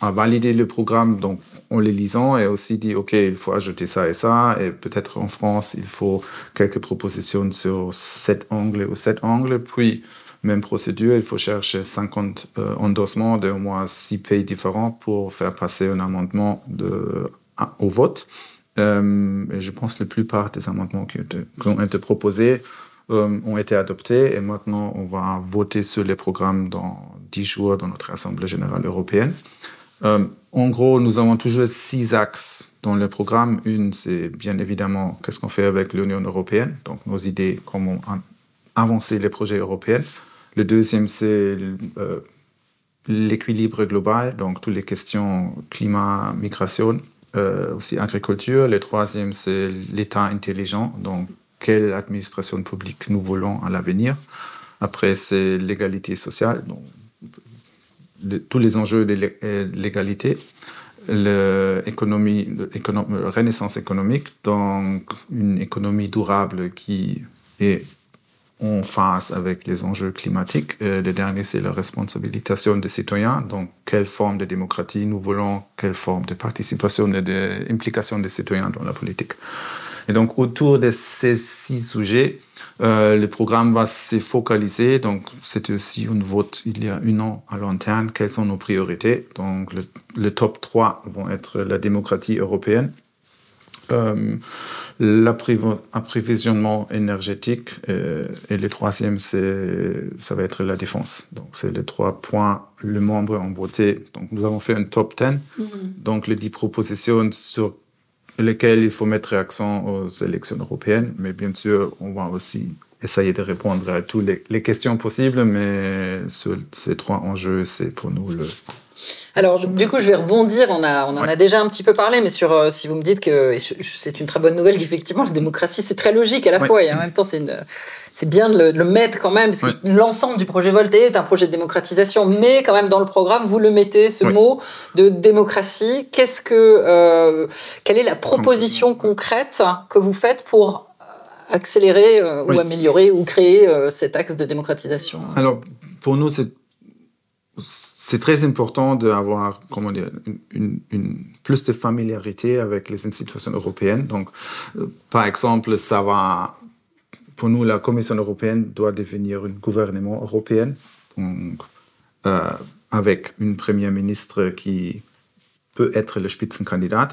a validé le programme donc en les lisant et aussi dit ok il faut ajouter ça et ça. Et peut-être en France il faut quelques propositions sur cet angle ou cet angle puis même procédure il faut chercher 50 euh, endossements de au moins six pays différents pour faire passer un amendement de à, au vote. Euh, et je pense la plupart des amendements qui, ont été proposés euh, ont été adoptés. Et maintenant on va voter sur les programmes dans 10 jours dans notre assemblée générale européenne Euh, en gros, nous avons toujours six axes dans le programme. Une, c'est bien évidemment qu'est-ce qu'on fait avec l'Union européenne, donc nos idées, comment avancer les projets européens. Le deuxième, c'est euh, l'équilibre global, donc toutes les questions climat, migration, euh, aussi agriculture. Le troisième, c'est l'État intelligent, donc quelle administration publique nous voulons à l'avenir. Après, c'est l'égalité sociale, tous les enjeux de l'égalité, l'économie, la renaissance économique, donc une économie durable qui est en face avec les enjeux climatiques. Euh, le dernier, c'est la responsabilisation des citoyens. Donc, quelle forme de démocratie nous voulons, quelle forme de participation et d'implication des citoyens dans la politique. Et donc, autour de ces six sujets, Euh, le programme va se focaliser donc c'était aussi une vote il y a une an à l'interne quelles sont nos priorités. Donc le, le top 3 vont être la démocratie européenne euh, l'approvisionnement énergétique euh, et le troisième ça va être la défense. Donc c'est les trois points. Le membre en beauté donc nous avons fait un top 10 mm -hmm. donc les 10 propositions sur lesquels il faut mettre accent aux élections européennes. Mais bien sûr on va aussi essayer de répondre à toutes les, les questions possibles. Mais sur ces trois enjeux c'est pour nous le Alors, du coup, je vais rebondir. On, a, on en a déjà un petit peu parlé, mais sur euh, si vous me dites que c'est une très bonne nouvelle qu'effectivement la démocratie c'est très logique à la fois et en même temps c'est c'est bien de le, mettre quand même parce que l'ensemble du projet Voltaire est un projet de démocratisation, mais quand même dans le programme vous le mettez ce mot de démocratie. Qu'est-ce que euh, quelle est la proposition concrète que vous faites pour accélérer euh, ou améliorer ou créer cet axe de démocratisation? Alors pour nous c'est c'est très important d'avoir comment dire une, plus de familiarité avec les institutions européennes. Donc, euh, par exemple, ça pour nous la Commission européenne doit devenir un gouvernement européen, euh, avec une première ministre qui peut être le Spitzenkandidat.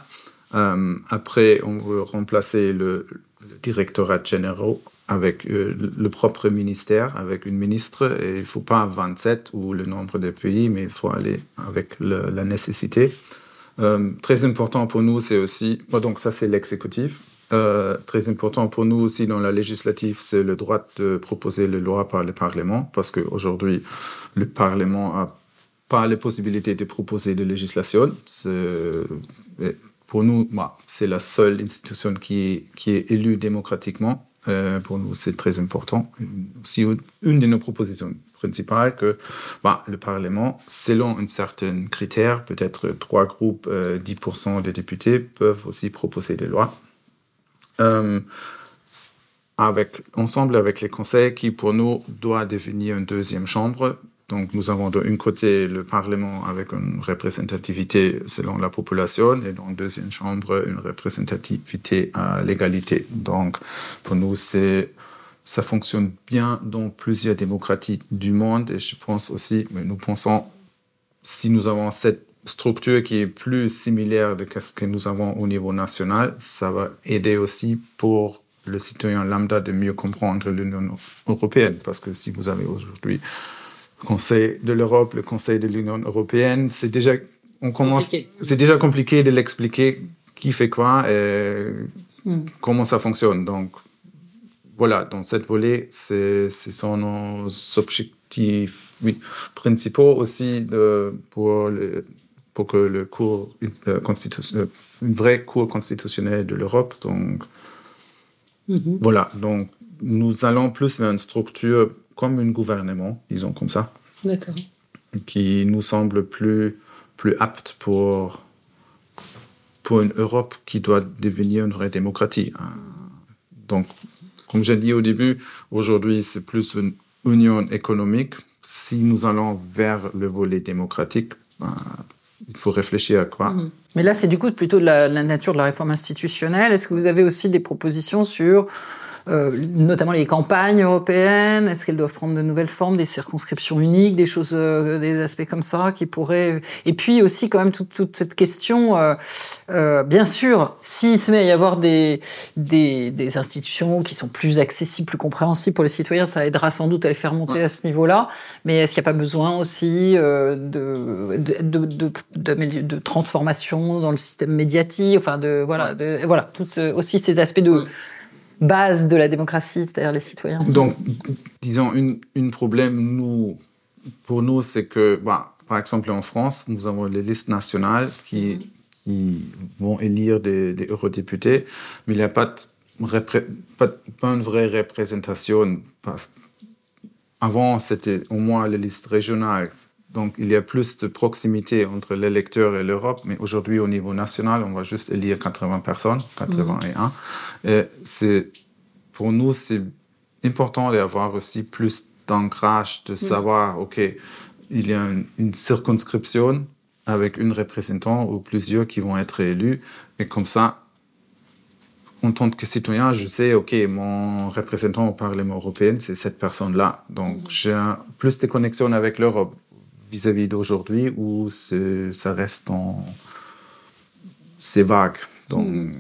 Euh, après, on veut remplacer le, le directorat général avec euh, le propre ministère, avec une ministre. Il ne faut pas 27 ou le nombre de pays, mais il faut aller avec la nécessité. Euh, très important pour nous, c'est aussi, oh, donc ça c'est l'exécutif. Euh, très important pour nous aussi dans la législative, c'est le droit de proposer les lois par le Parlement, parce qu'aujourd'hui, le Parlement n'a pas la possibilité de proposer des législations. Pour nous, c'est la seule institution qui est élue démocratiquement. Euh, pour nous, c'est très important. Aussi, une de nos propositions principales que bah, le Parlement, selon un certain critère, peut-être trois groupes, euh, 10% des députés peuvent aussi proposer des lois. Euh, avec, ensemble avec les conseils qui, pour nous, doit devenir une deuxième chambre donc, nous avons d'un côté le Parlement avec une représentativité selon la population et dans la deuxième chambre une représentativité à l'égalité. Donc, pour nous, c'est ça fonctionne bien dans plusieurs démocraties du monde et je pense aussi, nous pensons, si nous avons cette structure qui est plus similaire de ce que nous avons au niveau national, ça va aider aussi pour le citoyen lambda de mieux comprendre l'Union européenne. Parce que si vous avez aujourd'hui Conseil de l'Europe, le Conseil de l'Union européenne, c'est déjà, on commence, c'est déjà compliqué de l'expliquer qui fait quoi et hmm. comment ça fonctionne. Donc, voilà, dans cette volée, ce sont nos objectifs oui, principaux aussi de, pour, le, pour que le cours euh, constitutionnel, une vraie cour constitutionnelle de l'Europe. Donc, mm-hmm. voilà, donc nous allons plus vers une structure comme un gouvernement, disons comme ça. Qui nous semble plus, plus apte pour, pour une Europe qui doit devenir une vraie démocratie. Hein. Donc, comme j'ai dit au début, aujourd'hui, c'est plus une union économique. Si nous allons vers le volet démocratique, ben, il faut réfléchir à quoi. Mm-hmm. Mais là, c'est du coup plutôt de la, la, nature de la réforme institutionnelle. Est-ce que vous avez aussi des propositions sur notamment les campagnes européennes Est-ce qu'elles doivent prendre de nouvelles formes, des circonscriptions uniques, des choses, euh, des aspects comme ça qui pourraient. Et puis aussi quand même toute, toute cette question, euh, euh bien sûr, s'il se met à y avoir des, des, des, institutions qui sont plus accessibles, plus compréhensibles pour les citoyens, ça aidera sans doute à les faire monter à ce niveau-là. Mais est-ce qu'il n'y a pas besoin aussi de, de, de, de, de, transformation dans le système médiatique, enfin de voilà, de, voilà, tout aussi ces aspects de base de la démocratie, c'est-à-dire les citoyens. Donc, disons, une, une problème nous, pour nous, c'est que, bah, par exemple, en France, nous avons les listes nationales qui, qui vont élire des, des, eurodéputés, mais il n'y a pas, de, pas, pas, une vraie représentation. Parce, avant, c'était au moins les listes régionales donc, il y a plus de proximité entre l'électeur et l'Europe, mais aujourd'hui, au niveau national, on va juste élire 80 personnes, 81. Mmh. Et c'est, pour nous, c'est important d'avoir aussi plus d'ancrage, de savoir, OK, il y a une, une, circonscription avec une représentant ou plusieurs qui vont être élus, et comme ça, en tant que citoyen, je sais, OK, mon représentant au Parlement européen, c'est cette personne-là. Donc, mmh. j'ai plus de connexion avec l'Europe vis-à-vis d'aujourd'hui où ça reste en. C'est vague. Donc, hmm.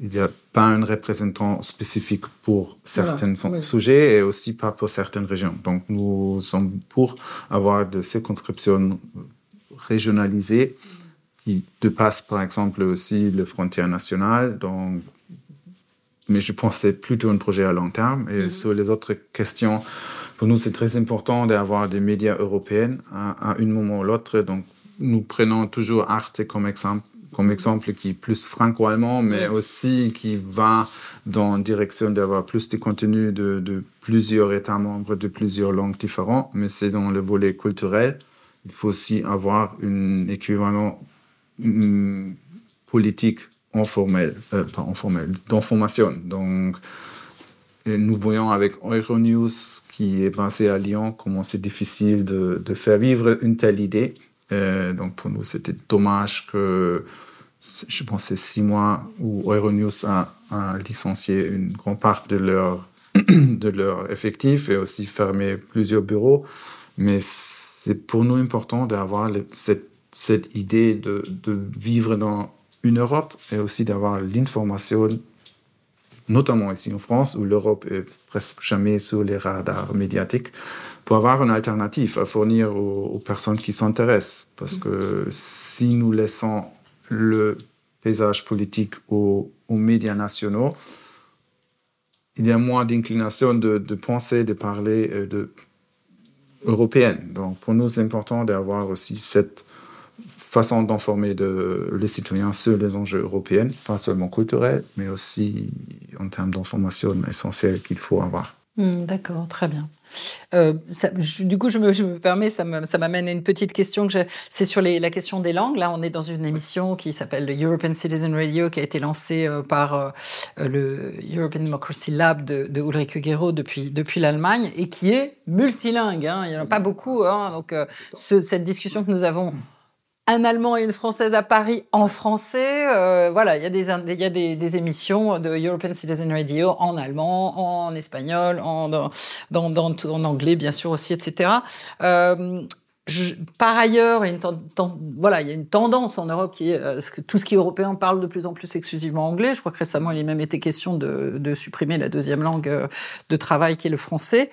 il n'y a pas un représentant spécifique pour certains voilà, sujets et aussi pas pour certaines régions. Donc, nous sommes pour avoir des circonscriptions régionalisées qui dépassent, par exemple, aussi les frontières nationales. Donc, mais je pense que c'est plutôt un projet à long terme. Et mm-hmm. sur les autres questions, pour nous, c'est très important d'avoir des médias européens à, à un moment ou l'autre. Donc, nous prenons toujours Arte comme exemple, comme exemple qui est plus franco-allemand, mais aussi qui va dans la direction d'avoir plus de contenu de, de, plusieurs États membres, de plusieurs langues différentes, mais c'est dans le volet culturel. Il faut aussi avoir un équivalent une politique informelle, euh, pas informelle, d'information. Donc, nous voyons avec Euronews, qui est basé à Lyon, comment c'est difficile de, faire vivre une telle idée. Euh, donc, pour nous, c'était dommage que je pense c'est six mois où Euronews a, a, licencié une grande part de leur, effectif et aussi fermé plusieurs bureaux. Mais c'est pour nous important d'avoir cette, idée de, vivre dans une Europe et aussi d'avoir l'information, notamment ici en France, où l'Europe est presque jamais sur les radars médiatiques, pour avoir une alternative à fournir aux, personnes qui s'intéressent. Parce que si nous laissons le paysage politique aux, aux, médias nationaux, il y a moins d'inclination de, de, penser, de parler euh, de européenne. Donc pour nous, c'est important d'avoir aussi cette façon d'informer les citoyens sur les enjeux européens, pas seulement culturels, mais aussi en termes d'information essentielle qu'il faut avoir. Mmh, D'accord, très bien. Euh, du coup, je me, permets, ça m'amène à une petite question que c'est sur la question des langues. Là, on est dans une émission qui s'appelle le European Citizen Radio, qui a été lancée euh, par euh, le European Democracy Lab de, de Ulrike depuis, l'Allemagne et qui est multilingue. Hein. Il n'y en a pas beaucoup. Hein. Donc, ce, cette discussion que nous avons un Allemand et une Française à Paris en français. Euh, voilà, il y a, des, y a des, émissions de European Citizen Radio en allemand, en espagnol, en, dans, en anglais, bien sûr aussi, etc. Euh, par ailleurs, voilà, il y a une tendance en Europe qui est euh, tout ce qui est européen parle de plus en plus exclusivement anglais. Je crois que récemment, il est même été question de, supprimer la deuxième langue de travail qui est le français.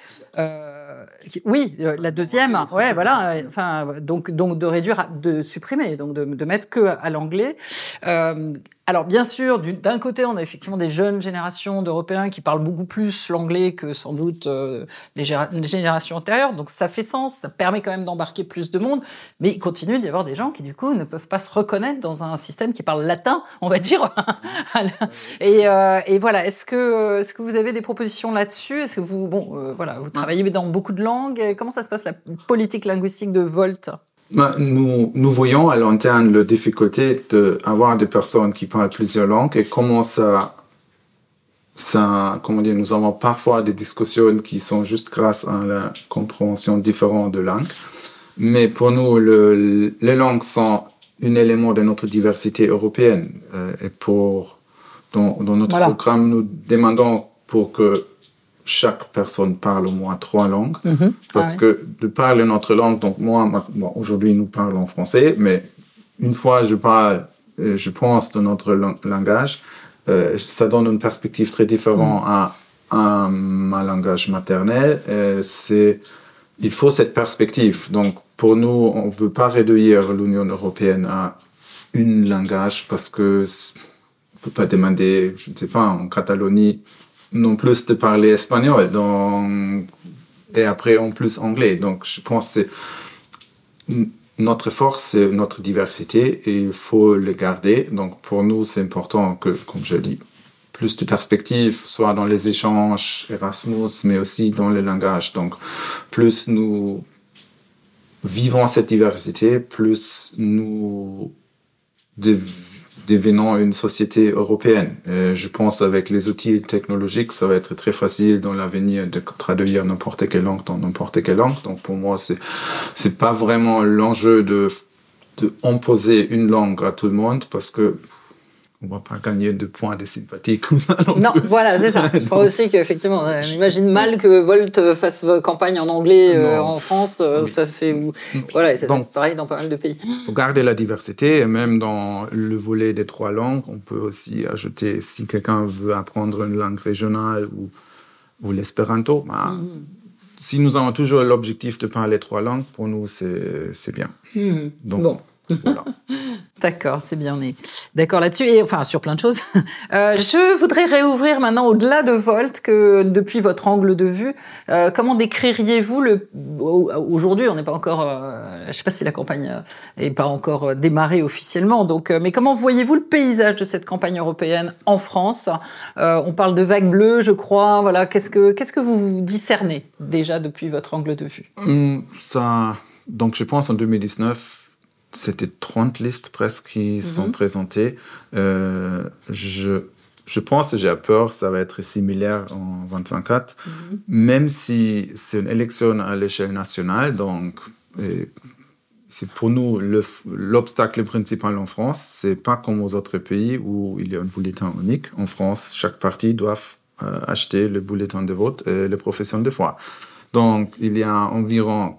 Oui, la deuxième, ouais, voilà. Enfin, donc, donc de réduire, de supprimer, donc de, de mettre que à l'anglais. Euh, alors bien sûr, d'un côté, on a effectivement des jeunes générations d'Européens qui parlent beaucoup plus l'anglais que sans doute euh, les, les, générations antérieures, donc ça fait sens, ça permet quand même d'embarquer plus de monde, mais il continue d'y avoir des gens qui du coup ne peuvent pas se reconnaître dans un système qui parle latin, on va dire. et, euh, et, voilà, est-ce que, est-ce que vous avez des propositions là-dessus? Est-ce que vous, bon, euh, voilà, vous travaillez dans beaucoup de langues? Comment ça se passe la politique linguistique de Volt nous, nous voyons à long terme la difficulté d'avoir des personnes qui parlent plusieurs langues et comment ça, ça, comment dire, nous avons parfois des discussions qui sont juste grâce à la compréhension différente de langue. Mais pour nous, le, les langues sont un élément de notre diversité européenne. Euh, et pour, dans, dans notre voilà. programme, nous demandons pour que chaque personne parle au moins trois langues. Mm -hmm. Parce ah ouais. que de parler notre langue, donc moi, bon, aujourd'hui, nous parlons français, mais une fois je parle, euh, je pense de notre langage, euh, ça donne une perspective très différente mm. à, à ma langage maternel. Euh, c'est, il faut cette perspective. Donc, pour nous, on ne veut pas réduire l'Union européenne à une langage parce que on peut pas demander, je ne sais pas, en Catalogne, non plus de parler espagnol donc, et après en plus anglais. Donc je pense que notre force, c'est notre diversité et il faut le garder. Donc pour nous, c'est important que, comme je dis, plus de perspectives, soit dans les échanges Erasmus, mais aussi dans le langage. Donc plus nous vivons cette diversité, plus nous devenant une société européenne. Je pense avec les outils technologiques, ça va être très facile dans l'avenir de traduire n'importe quelle langue dans n'importe quelle langue. Donc pour moi, c'est c'est pas vraiment l'enjeu de de imposer une langue à tout le monde parce que on va pas gagner de points de sympathie comme ça. Non, non voilà, c'est ça. Je crois aussi qu'effectivement, on imagine mal que Volt fasse campagne en anglais euh, en France. Oui. Ça, c'est voilà, c'est pareil dans pas mal de pays. Il faut garder la diversité et même dans le volet des trois langues, on peut aussi ajouter si quelqu'un veut apprendre une langue régionale ou, ou l'espéranto. Bah, mm -hmm. Si nous avons toujours l'objectif de parler trois langues, pour nous, c'est bien. Mm -hmm. Donc, bon. Voilà. D'accord, c'est bien né. D'accord là-dessus, et enfin sur plein de choses. Euh, je voudrais réouvrir maintenant au-delà de Volt, que depuis votre angle de vue, euh, comment décririez-vous le aujourd'hui On n'est pas encore, euh, je ne sais pas si la campagne n'est pas encore démarrée officiellement, donc, mais comment voyez-vous le paysage de cette campagne européenne en France? On parle de vague bleue, je crois. Voilà, qu'est-ce que qu'est-ce que vous discernez déjà depuis votre angle de vue? Hum, Ça, donc je pense en 2019 c'était 30 listes presque qui sont mhm. présentées. Euh, je, je pense, j'ai peur, ça va être similaire en 2024, mhm. même si c'est une élection à l'échelle nationale. Donc, c'est pour nous l'obstacle principal en France. C'est pas comme aux autres pays où il y a un bulletin unique. En France, chaque parti doit euh, acheter le bulletin de vote et les professions de foi. Donc, il y a environ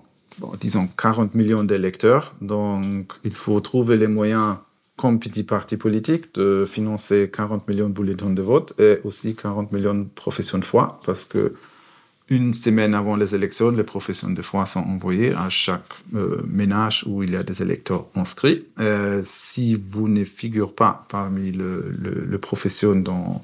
disons 40 millions d'électeurs. Donc, il faut trouver les moyens, comme petit parti politique, de financer 40 millions de bulletins de vote et aussi 40 millions de professions de foi, parce que une semaine avant les élections, les professions de foi sont envoyées à chaque euh, ménage où il y a des électeurs inscrits. Euh, si vous ne figurez pas parmi le, le, profession dans,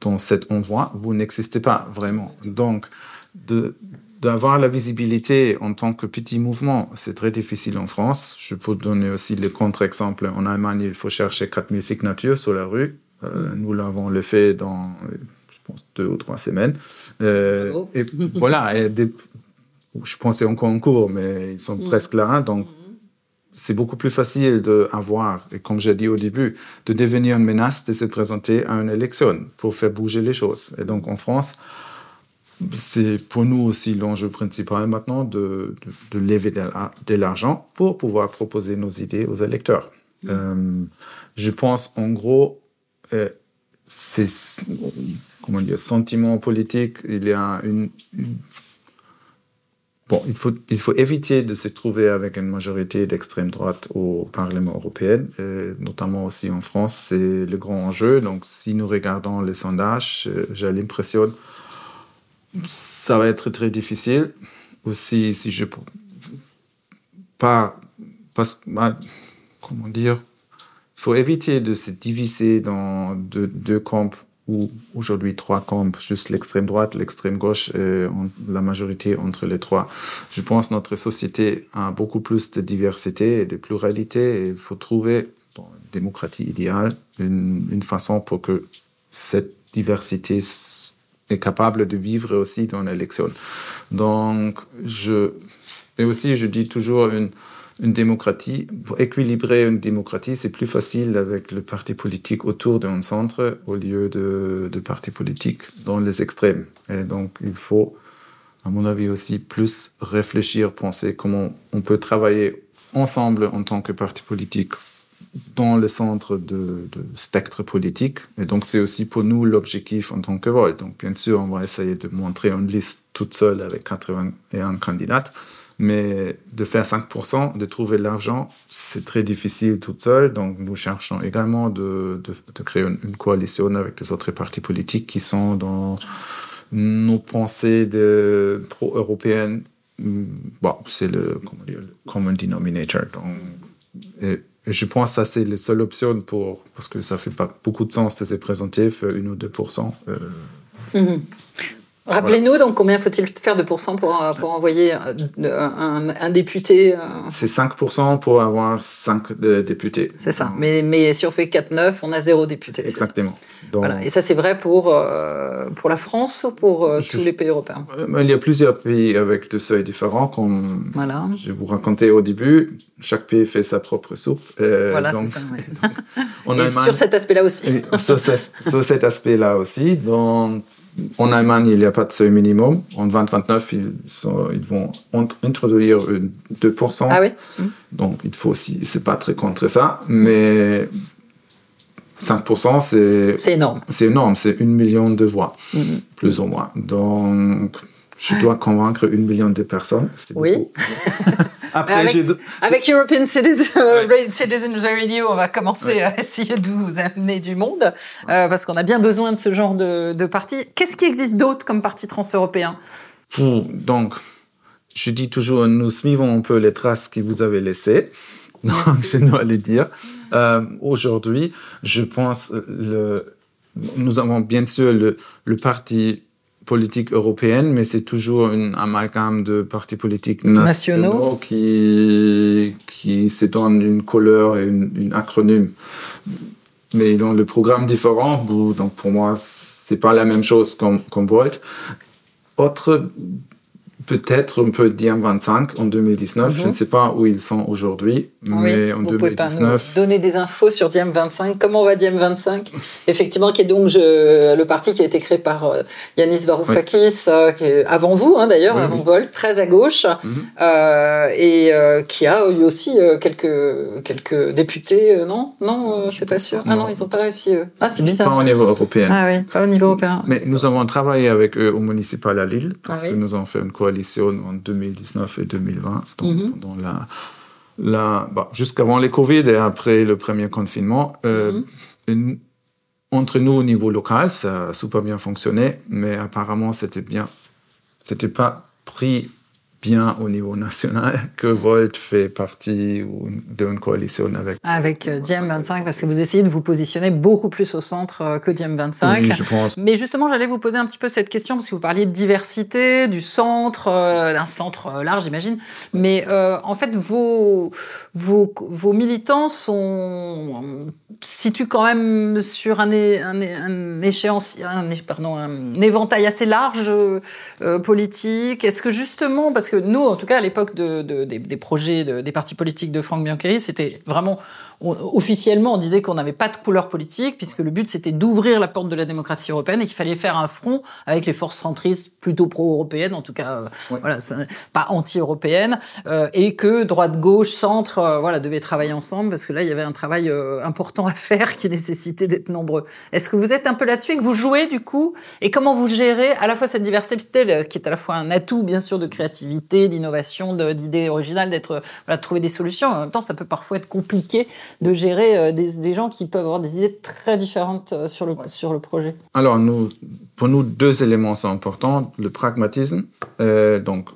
dans cet envoi, vous n'existez pas vraiment. Donc, de, d'avoir la visibilité en tant que petit mouvement, c'est très difficile en France. Je peux donner aussi le contre-exemple. En Allemagne, il faut chercher 4000 signatures sur la rue. Euh, mm. nous l'avons le fait dans, je pense, deux ou trois semaines. Euh, et voilà, et je pensais encore en cours, mais ils sont mm. presque là. Donc, mm. c'est beaucoup plus facile d'avoir, et comme j'ai dit au début, de devenir une menace de se présenter à une élection pour faire bouger les choses. Et donc, en France, c'est pour nous aussi l'enjeu principal maintenant de, de, lever de, l'argent pour pouvoir proposer nos idées aux électeurs. Mm. Euh, je pense en gros, euh, c'est comment dire, sentiment politique, il y a une, Bon, il faut, il faut éviter de se trouver avec une majorité d'extrême droite au Parlement européen, notamment aussi en France, c'est le grand enjeu. Donc, si nous regardons les sondages, euh, j'ai l'impression ça va être très difficile. Aussi, si je pas, pas bah, comment dire, faut éviter de se diviser dans deux, camps ou aujourd'hui trois camps, juste l'extrême droite, l'extrême gauche et la majorité entre les trois. Je pense que notre société a beaucoup plus de diversité et de pluralité il faut trouver dans une démocratie idéale une, une façon pour que cette diversité est capable de vivre aussi dans l'élection. Donc, je, et aussi, je dis toujours une, une démocratie, pour équilibrer une démocratie, c'est plus facile avec le parti politique autour d'un centre au lieu de, de partis politiques dans les extrêmes. Et donc, il faut, à mon avis, aussi plus réfléchir, penser comment on peut travailler ensemble en tant que parti politique dans le centre de, de spectre politique. Et donc, c'est aussi pour nous l'objectif en tant que Volt. Donc, bien sûr, on va essayer de montrer une liste toute seule avec 81 candidats. Mais de faire 5%, de trouver l'argent, c'est très difficile toute seule. Donc, nous cherchons également de, de, de créer une, coalition avec des autres partis politiques qui sont dans nos pensées de pro-européennes. Bon, c'est le, common denominator. Donc, je pense que ça, c'est la seule option pour, parce que ça fait pas beaucoup de sens de se présenter, faire une ou 2%. Euh, mmh. Rappelez-nous, donc, combien faut-il faire de pourcents pour, euh, pour envoyer euh, un, un, député C'est 5% pour avoir 5 députés. C'est ça. Mais, mais si on fait 4-9, on a zéro député. Exactement. Voilà. Et ça, c'est vrai pour, pour la France ou pour tous les pays européens? Il y a plusieurs pays avec des seuils différents, comme voilà. je vous racontais au début. Chaque pays fait sa propre soupe. voilà, c'est ça. Ouais. et sur cet aspect-là aussi. sur, sur, cet aspect-là aussi. Donc, en Allemagne, il n'y a pas de seuil minimum. En 2029, ils, ils vont introduire 2%. Ah oui Donc, il faut aussi, pas très contre ça, mais 5%, c'est. C'est énorme. C'est énorme, c'est une million de voix, mm-hmm. plus ou moins. Donc, je dois convaincre une million de personnes. Oui. Après, avec, avec, European Citizen, ouais. Citizens Radio, on va commencer ouais. à essayer de vous amener du monde, euh, parce qu'on a bien besoin de ce genre de, de parti. Qu'est-ce qui existe d'autre comme parti transeuropéen? Donc, je dis toujours, nous suivons un peu les traces que vous avez laissées. Donc, je dois les dire. Euh, Aujourd'hui, je pense, le, nous avons bien sûr le, le parti politique européenne, mais c'est toujours un amalgame de partis politiques nationaux, nationaux. qui, qui s'étendent une couleur et une, une acronyme. Mais ils ont le programme différent, donc pour moi, c'est pas la même chose comme, comme Volt. Autre peut-être on peut dire 25 en 2019. Mm -hmm. Je ne sais pas où ils sont aujourd'hui, mais en vous 2019. Pouvez pas nous donner des infos sur Diem 25. Comment va Diem 25 Effectivement, qui est donc je, le parti qui a été créé par euh, Yanis Varoufakis, oui. euh, qui est avant vous hein, d'ailleurs, oui, avant. Vol, très à gauche, mm -hmm. euh, et qui a eu aussi quelques, quelques députés. euh, non, non, c'est pas sûr. Non. Ah non, ils n'ont pas réussi. Eux. Ah, c'est bizarre. Pas au niveau européen. Ah oui, pas au niveau européen. Mais nous avons travaillé avec eux au municipal à Lille parce ah, que nous avons fait une coalition en 2019 et 2020, donc mm -hmm. pendant la, la bah, jusqu'avant les Covid et après le premier confinement. Euh, mm -hmm. entre nous au niveau local, ça a super bien fonctionné, mais apparemment c'était bien, c'était pas pris bien au niveau national que Volt fait partie d'une coalition avec. Avec euh, Diem 25, parce que vous essayez de vous positionner beaucoup plus au centre euh, que Diem 25. Oui, je pense. Mais justement, j'allais vous poser un petit peu cette question, parce que vous parliez de diversité, du centre, euh, d'un centre large, j'imagine. Mais euh, en fait, vos, vos, vos militants sont situent quand même sur un, un, un échéance, un, pardon, un éventail assez large euh, politique. Est-ce que justement, parce que nous, en tout cas, à l'époque de, de, des, des, projets de, des partis politiques de Franck Biancheri, c'était vraiment on, officiellement, on disait qu'on n'avait pas de couleur politique, puisque le but c'était d'ouvrir la porte de la démocratie européenne et qu'il fallait faire un front avec les forces centristes plutôt pro-européennes, en tout cas, voilà, pas anti-européennes, euh, et que droite, gauche, centre, euh, voilà, devaient travailler ensemble, parce que là, il y avait un travail euh, important à faire qui nécessitait d'être nombreux. Est-ce que vous êtes un peu là-dessus et que vous jouez du coup? Et comment vous gérez à la fois cette diversité, qui est à la fois un atout, bien sûr, de créativité, d'innovation, d'idées originales, d'être, voilà, de trouver des solutions. En même temps, ça peut parfois être compliqué de gérer euh, des, des, gens qui peuvent avoir des idées très différentes euh, sur le, ouais. sur le projet Alors, nous, pour nous, deux éléments sont importants. Le pragmatisme, donc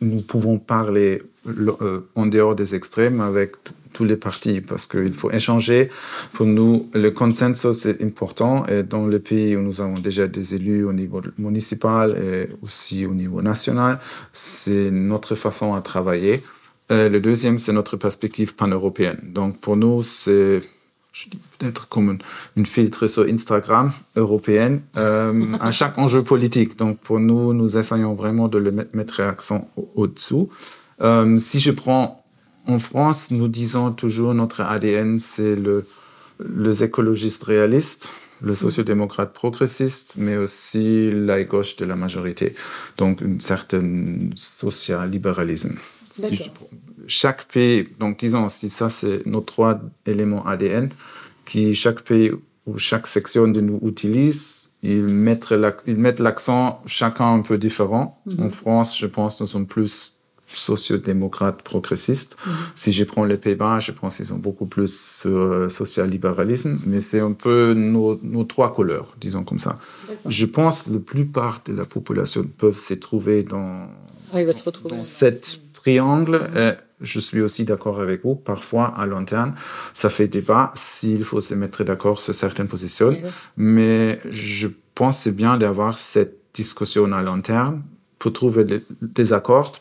nous pouvons parler euh, en dehors des extrêmes avec tous les partis parce qu'il faut échanger. Pour nous, le consensus est important et dans les pays où nous avons déjà des élus au niveau municipal et aussi au niveau national, c'est notre façon à travailler. Euh, le deuxième, c'est notre perspective pan-européenne. Donc pour nous, c'est, peut-être comme une, filtre sur Instagram européenne euh, à chaque enjeu politique. Donc pour nous, nous essayons vraiment de le mettre, mettre l'accent au-dessous. Euh, si je prends en France, nous disons toujours notre ADN, c'est le, les écologistes réalistes, le sociodémocrate progressiste, mais aussi la gauche de la majorité. Donc, une certaine social-libéralisme. Si je, chaque pays, donc disons, si ça c'est nos trois éléments ADN, qui chaque pays ou chaque section de nous utilise, ils mettent l'accent chacun un peu différent. Mm -hmm. En France, je pense, nous sommes plus sociodémocrates progressistes. Mm -hmm. Si je prends les Pays-Bas, je pense qu'ils sont beaucoup plus sur euh, social-libéralisme, mais c'est un peu nos, nos, trois couleurs, disons comme ça. Je pense que la plupart de la population peuvent se trouver dans, ah, va se retrouver. dans cette triangle. Mm -hmm. je suis aussi d'accord avec vous. Parfois, à long terme, ça fait débat s'il faut se mettre d'accord sur certaines positions. Mhm. Mais je pense c'est bien d'avoir cette discussion à long terme pour trouver des accords,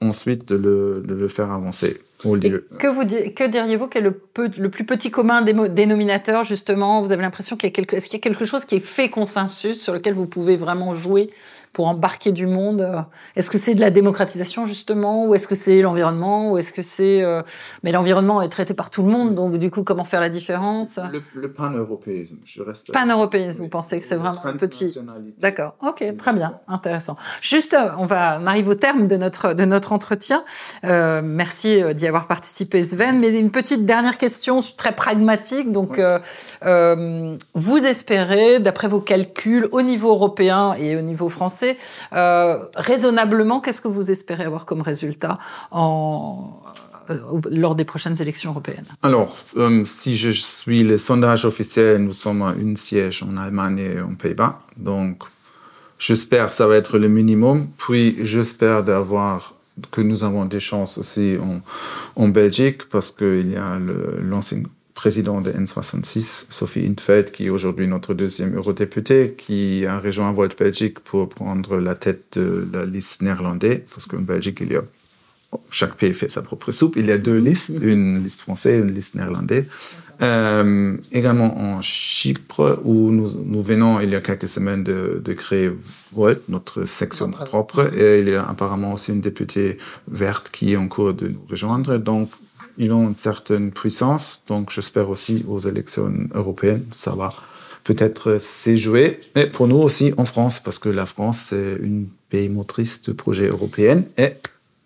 ensuite de le, de le faire avancer. Que, vous, que diriez-vous qu'est le, le plus petit commun dénominateur, justement? Vous avez l'impression qu'il y, est qu'il y a quelque chose qui est fait consensus, sur lequel vous pouvez vraiment jouer? Pour embarquer du monde Est-ce que c'est de la démocratisation justement ou est-ce que c'est l'environnement ou est-ce que c'est euh... mais l'environnement est traité par tout le monde donc du coup comment faire la différence? Le, le pan-européisme, je reste pan-européisme. Vous pensez que c'est vraiment un petit D'accord, ok, très bien, intéressant. Juste, on va on arrive au terme de notre de notre entretien. Euh, merci d'y avoir participé, Sven. Mais une petite dernière question très pragmatique. Donc, euh, vous espérez, d'après vos calculs, au niveau européen et au niveau français euh, raisonnablement, qu'est-ce que vous espérez avoir comme résultat euh, lors des prochaines élections européennes? Alors, euh, si je suis les sondages officiels, nous sommes à une siège en Allemagne et en Pays-Bas. Donc, j'espère que ça va être le minimum. Puis, j'espère d'avoir que nous avons des chances aussi en, en Belgique parce qu'il y a l'ancien président de N66, Sophie Intfeld, qui est aujourd'hui notre deuxième eurodéputé, qui a rejoint Volt Belgique pour prendre la tête de la liste néerlandaise, parce qu'en Belgique, il y a chaque pays fait sa propre soupe. Il y a deux listes, une liste française et une liste néerlandaise. Euh, également en Chypre, où nous, nous, venons il y a quelques semaines de, de créer Volt, notre section propre. Et il y a apparemment aussi une députée verte qui est en cours de nous rejoindre. Donc, ils ont une certaine puissance. Donc, j'espère aussi aux élections européennes, ça va peut-être s'éjouer. Et pour nous aussi en France, parce que la France, c'est une pays motrice de projet européen. Et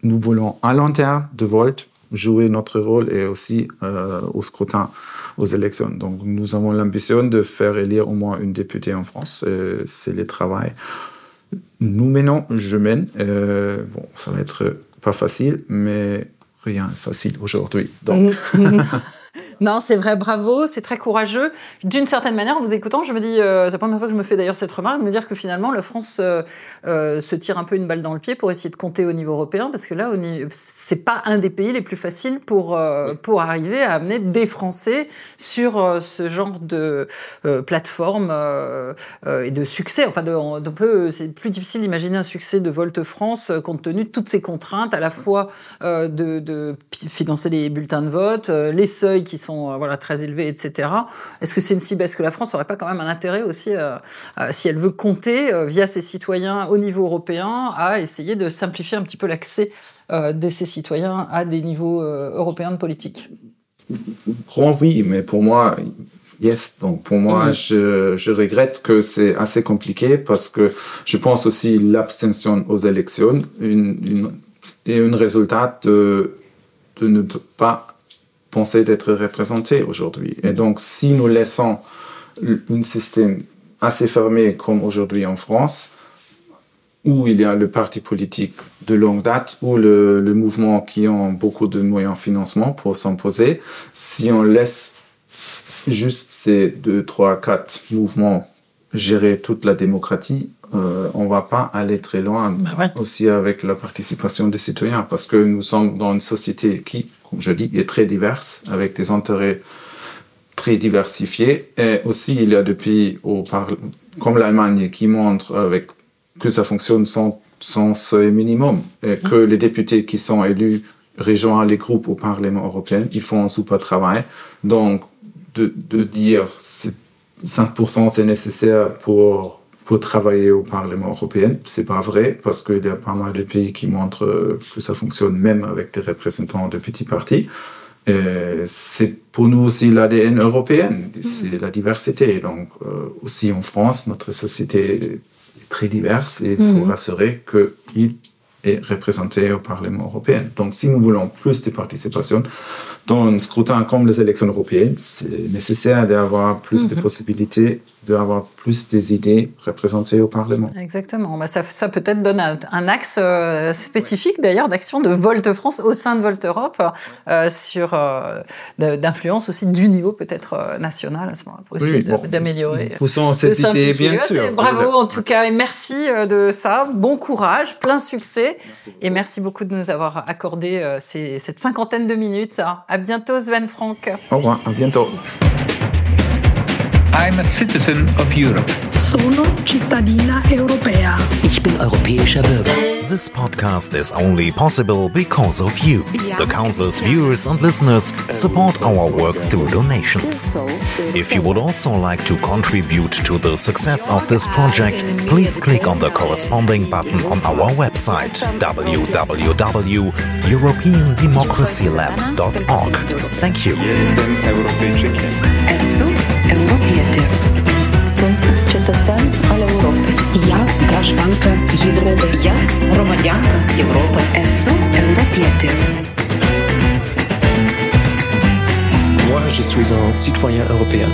nous voulons à long terme de Volt jouer notre rôle et aussi euh, au scrutin aux élections. Donc nous avons l'ambition de faire élire au moins une députée en France. C'est le travail. Nous menons, je mène. Euh, bon, ça va être pas facile, mais rien facile aujourd'hui. Donc. Non, c'est vrai, bravo, c'est très courageux. D'une certaine manière, en vous écoutant, je me dis, euh, c'est la première fois que je me fais d'ailleurs cette remarque, de me dire que finalement, la France euh, euh, se tire un peu une balle dans le pied pour essayer de compter au niveau européen, parce que là, c'est pas un des pays les plus faciles pour, pour arriver à amener des Français sur ce genre de plateforme et de succès. Enfin, de, de peu, c'est plus difficile d'imaginer un succès de Volte France compte tenu de toutes ces contraintes, à la fois de, de financer les bulletins de vote, les seuils qui sont euh, voilà, très élevés, etc. Est-ce que c'est une cible? Est-ce que la France n'aurait pas quand même un intérêt aussi, euh, euh, si elle veut compter via ses citoyens au niveau européen, à essayer de simplifier un petit peu l'accès de ses citoyens à des niveaux européens de politique? Grand oui, mais pour moi, Yes, donc pour moi, mmh. je, je, regrette que c'est assez compliqué parce que je pense aussi l'abstention aux élections une, une, est un résultat de, de ne pas penser d'être représentés aujourd'hui. Et donc, si nous laissons un système assez fermé comme aujourd'hui en France, où il y a le parti politique de longue date ou le, le mouvement qui ont beaucoup de moyens de financement pour s'imposer, si on laisse juste ces deux, trois, quatre mouvements gérer toute la démocratie, euh, on va pas aller très loin bah ouais. aussi avec la participation des citoyens parce que nous sommes dans une société qui, comme je dis, est très diverse avec des intérêts très diversifiés et aussi il y a des pays comme l'Allemagne qui montrent avec que ça fonctionne sans, sans seuil minimum et que les députés qui sont élus rejoignent les groupes au Parlement européen, ils font un super travail. Donc, de, de dire 5% c'est nécessaire pour pour travailler au Parlement européen. C'est pas vrai parce qu'il y a pas mal de pays qui montrent que ça fonctionne même avec des représentants de petits partis. C'est pour nous aussi l'ADN européen, c'est la diversité. Donc euh, aussi en France, notre société est très diverse et il faut mmh. rassurer qu'il est représenté au Parlement européen. Donc si nous voulons plus de participation dans un scrutin comme les élections européennes, c'est nécessaire d'avoir plus mmh. de possibilités d'avoir plus des idées représentées au Parlement. Exactement. Bah ça, ça peut-être donne un, un axe euh, spécifique d'ailleurs d'action de Volte France au sein de Volte Europe euh, sur euh, d'influence aussi du niveau peut-être euh, national à ce moment-là pour essayer oui, bon, d'améliorer. Poussons cette idée bien sûr. Bravo en tout cas et merci de ça. Bon courage, plein succès merci et merci beaucoup de nous avoir accordé euh, ces, cette cinquantaine de minutes. À bientôt Sven Franck. Au revoir, à bientôt. I'm a citizen of Europe. Sono cittadina europea. Ich bin europäischer Bürger. This podcast is only possible because of you. The countless viewers and listeners support our work through donations. If you would also like to contribute to the success of this project, please click on the corresponding button on our website www.europeandemocracylab.org. Thank you. Jestem Europejczykiem. Europiety. Sunt cetățean al Europei. Я гражданка Европы. Я громадянка Европы. Esu europiety. Moi, je suis un citoyen européen.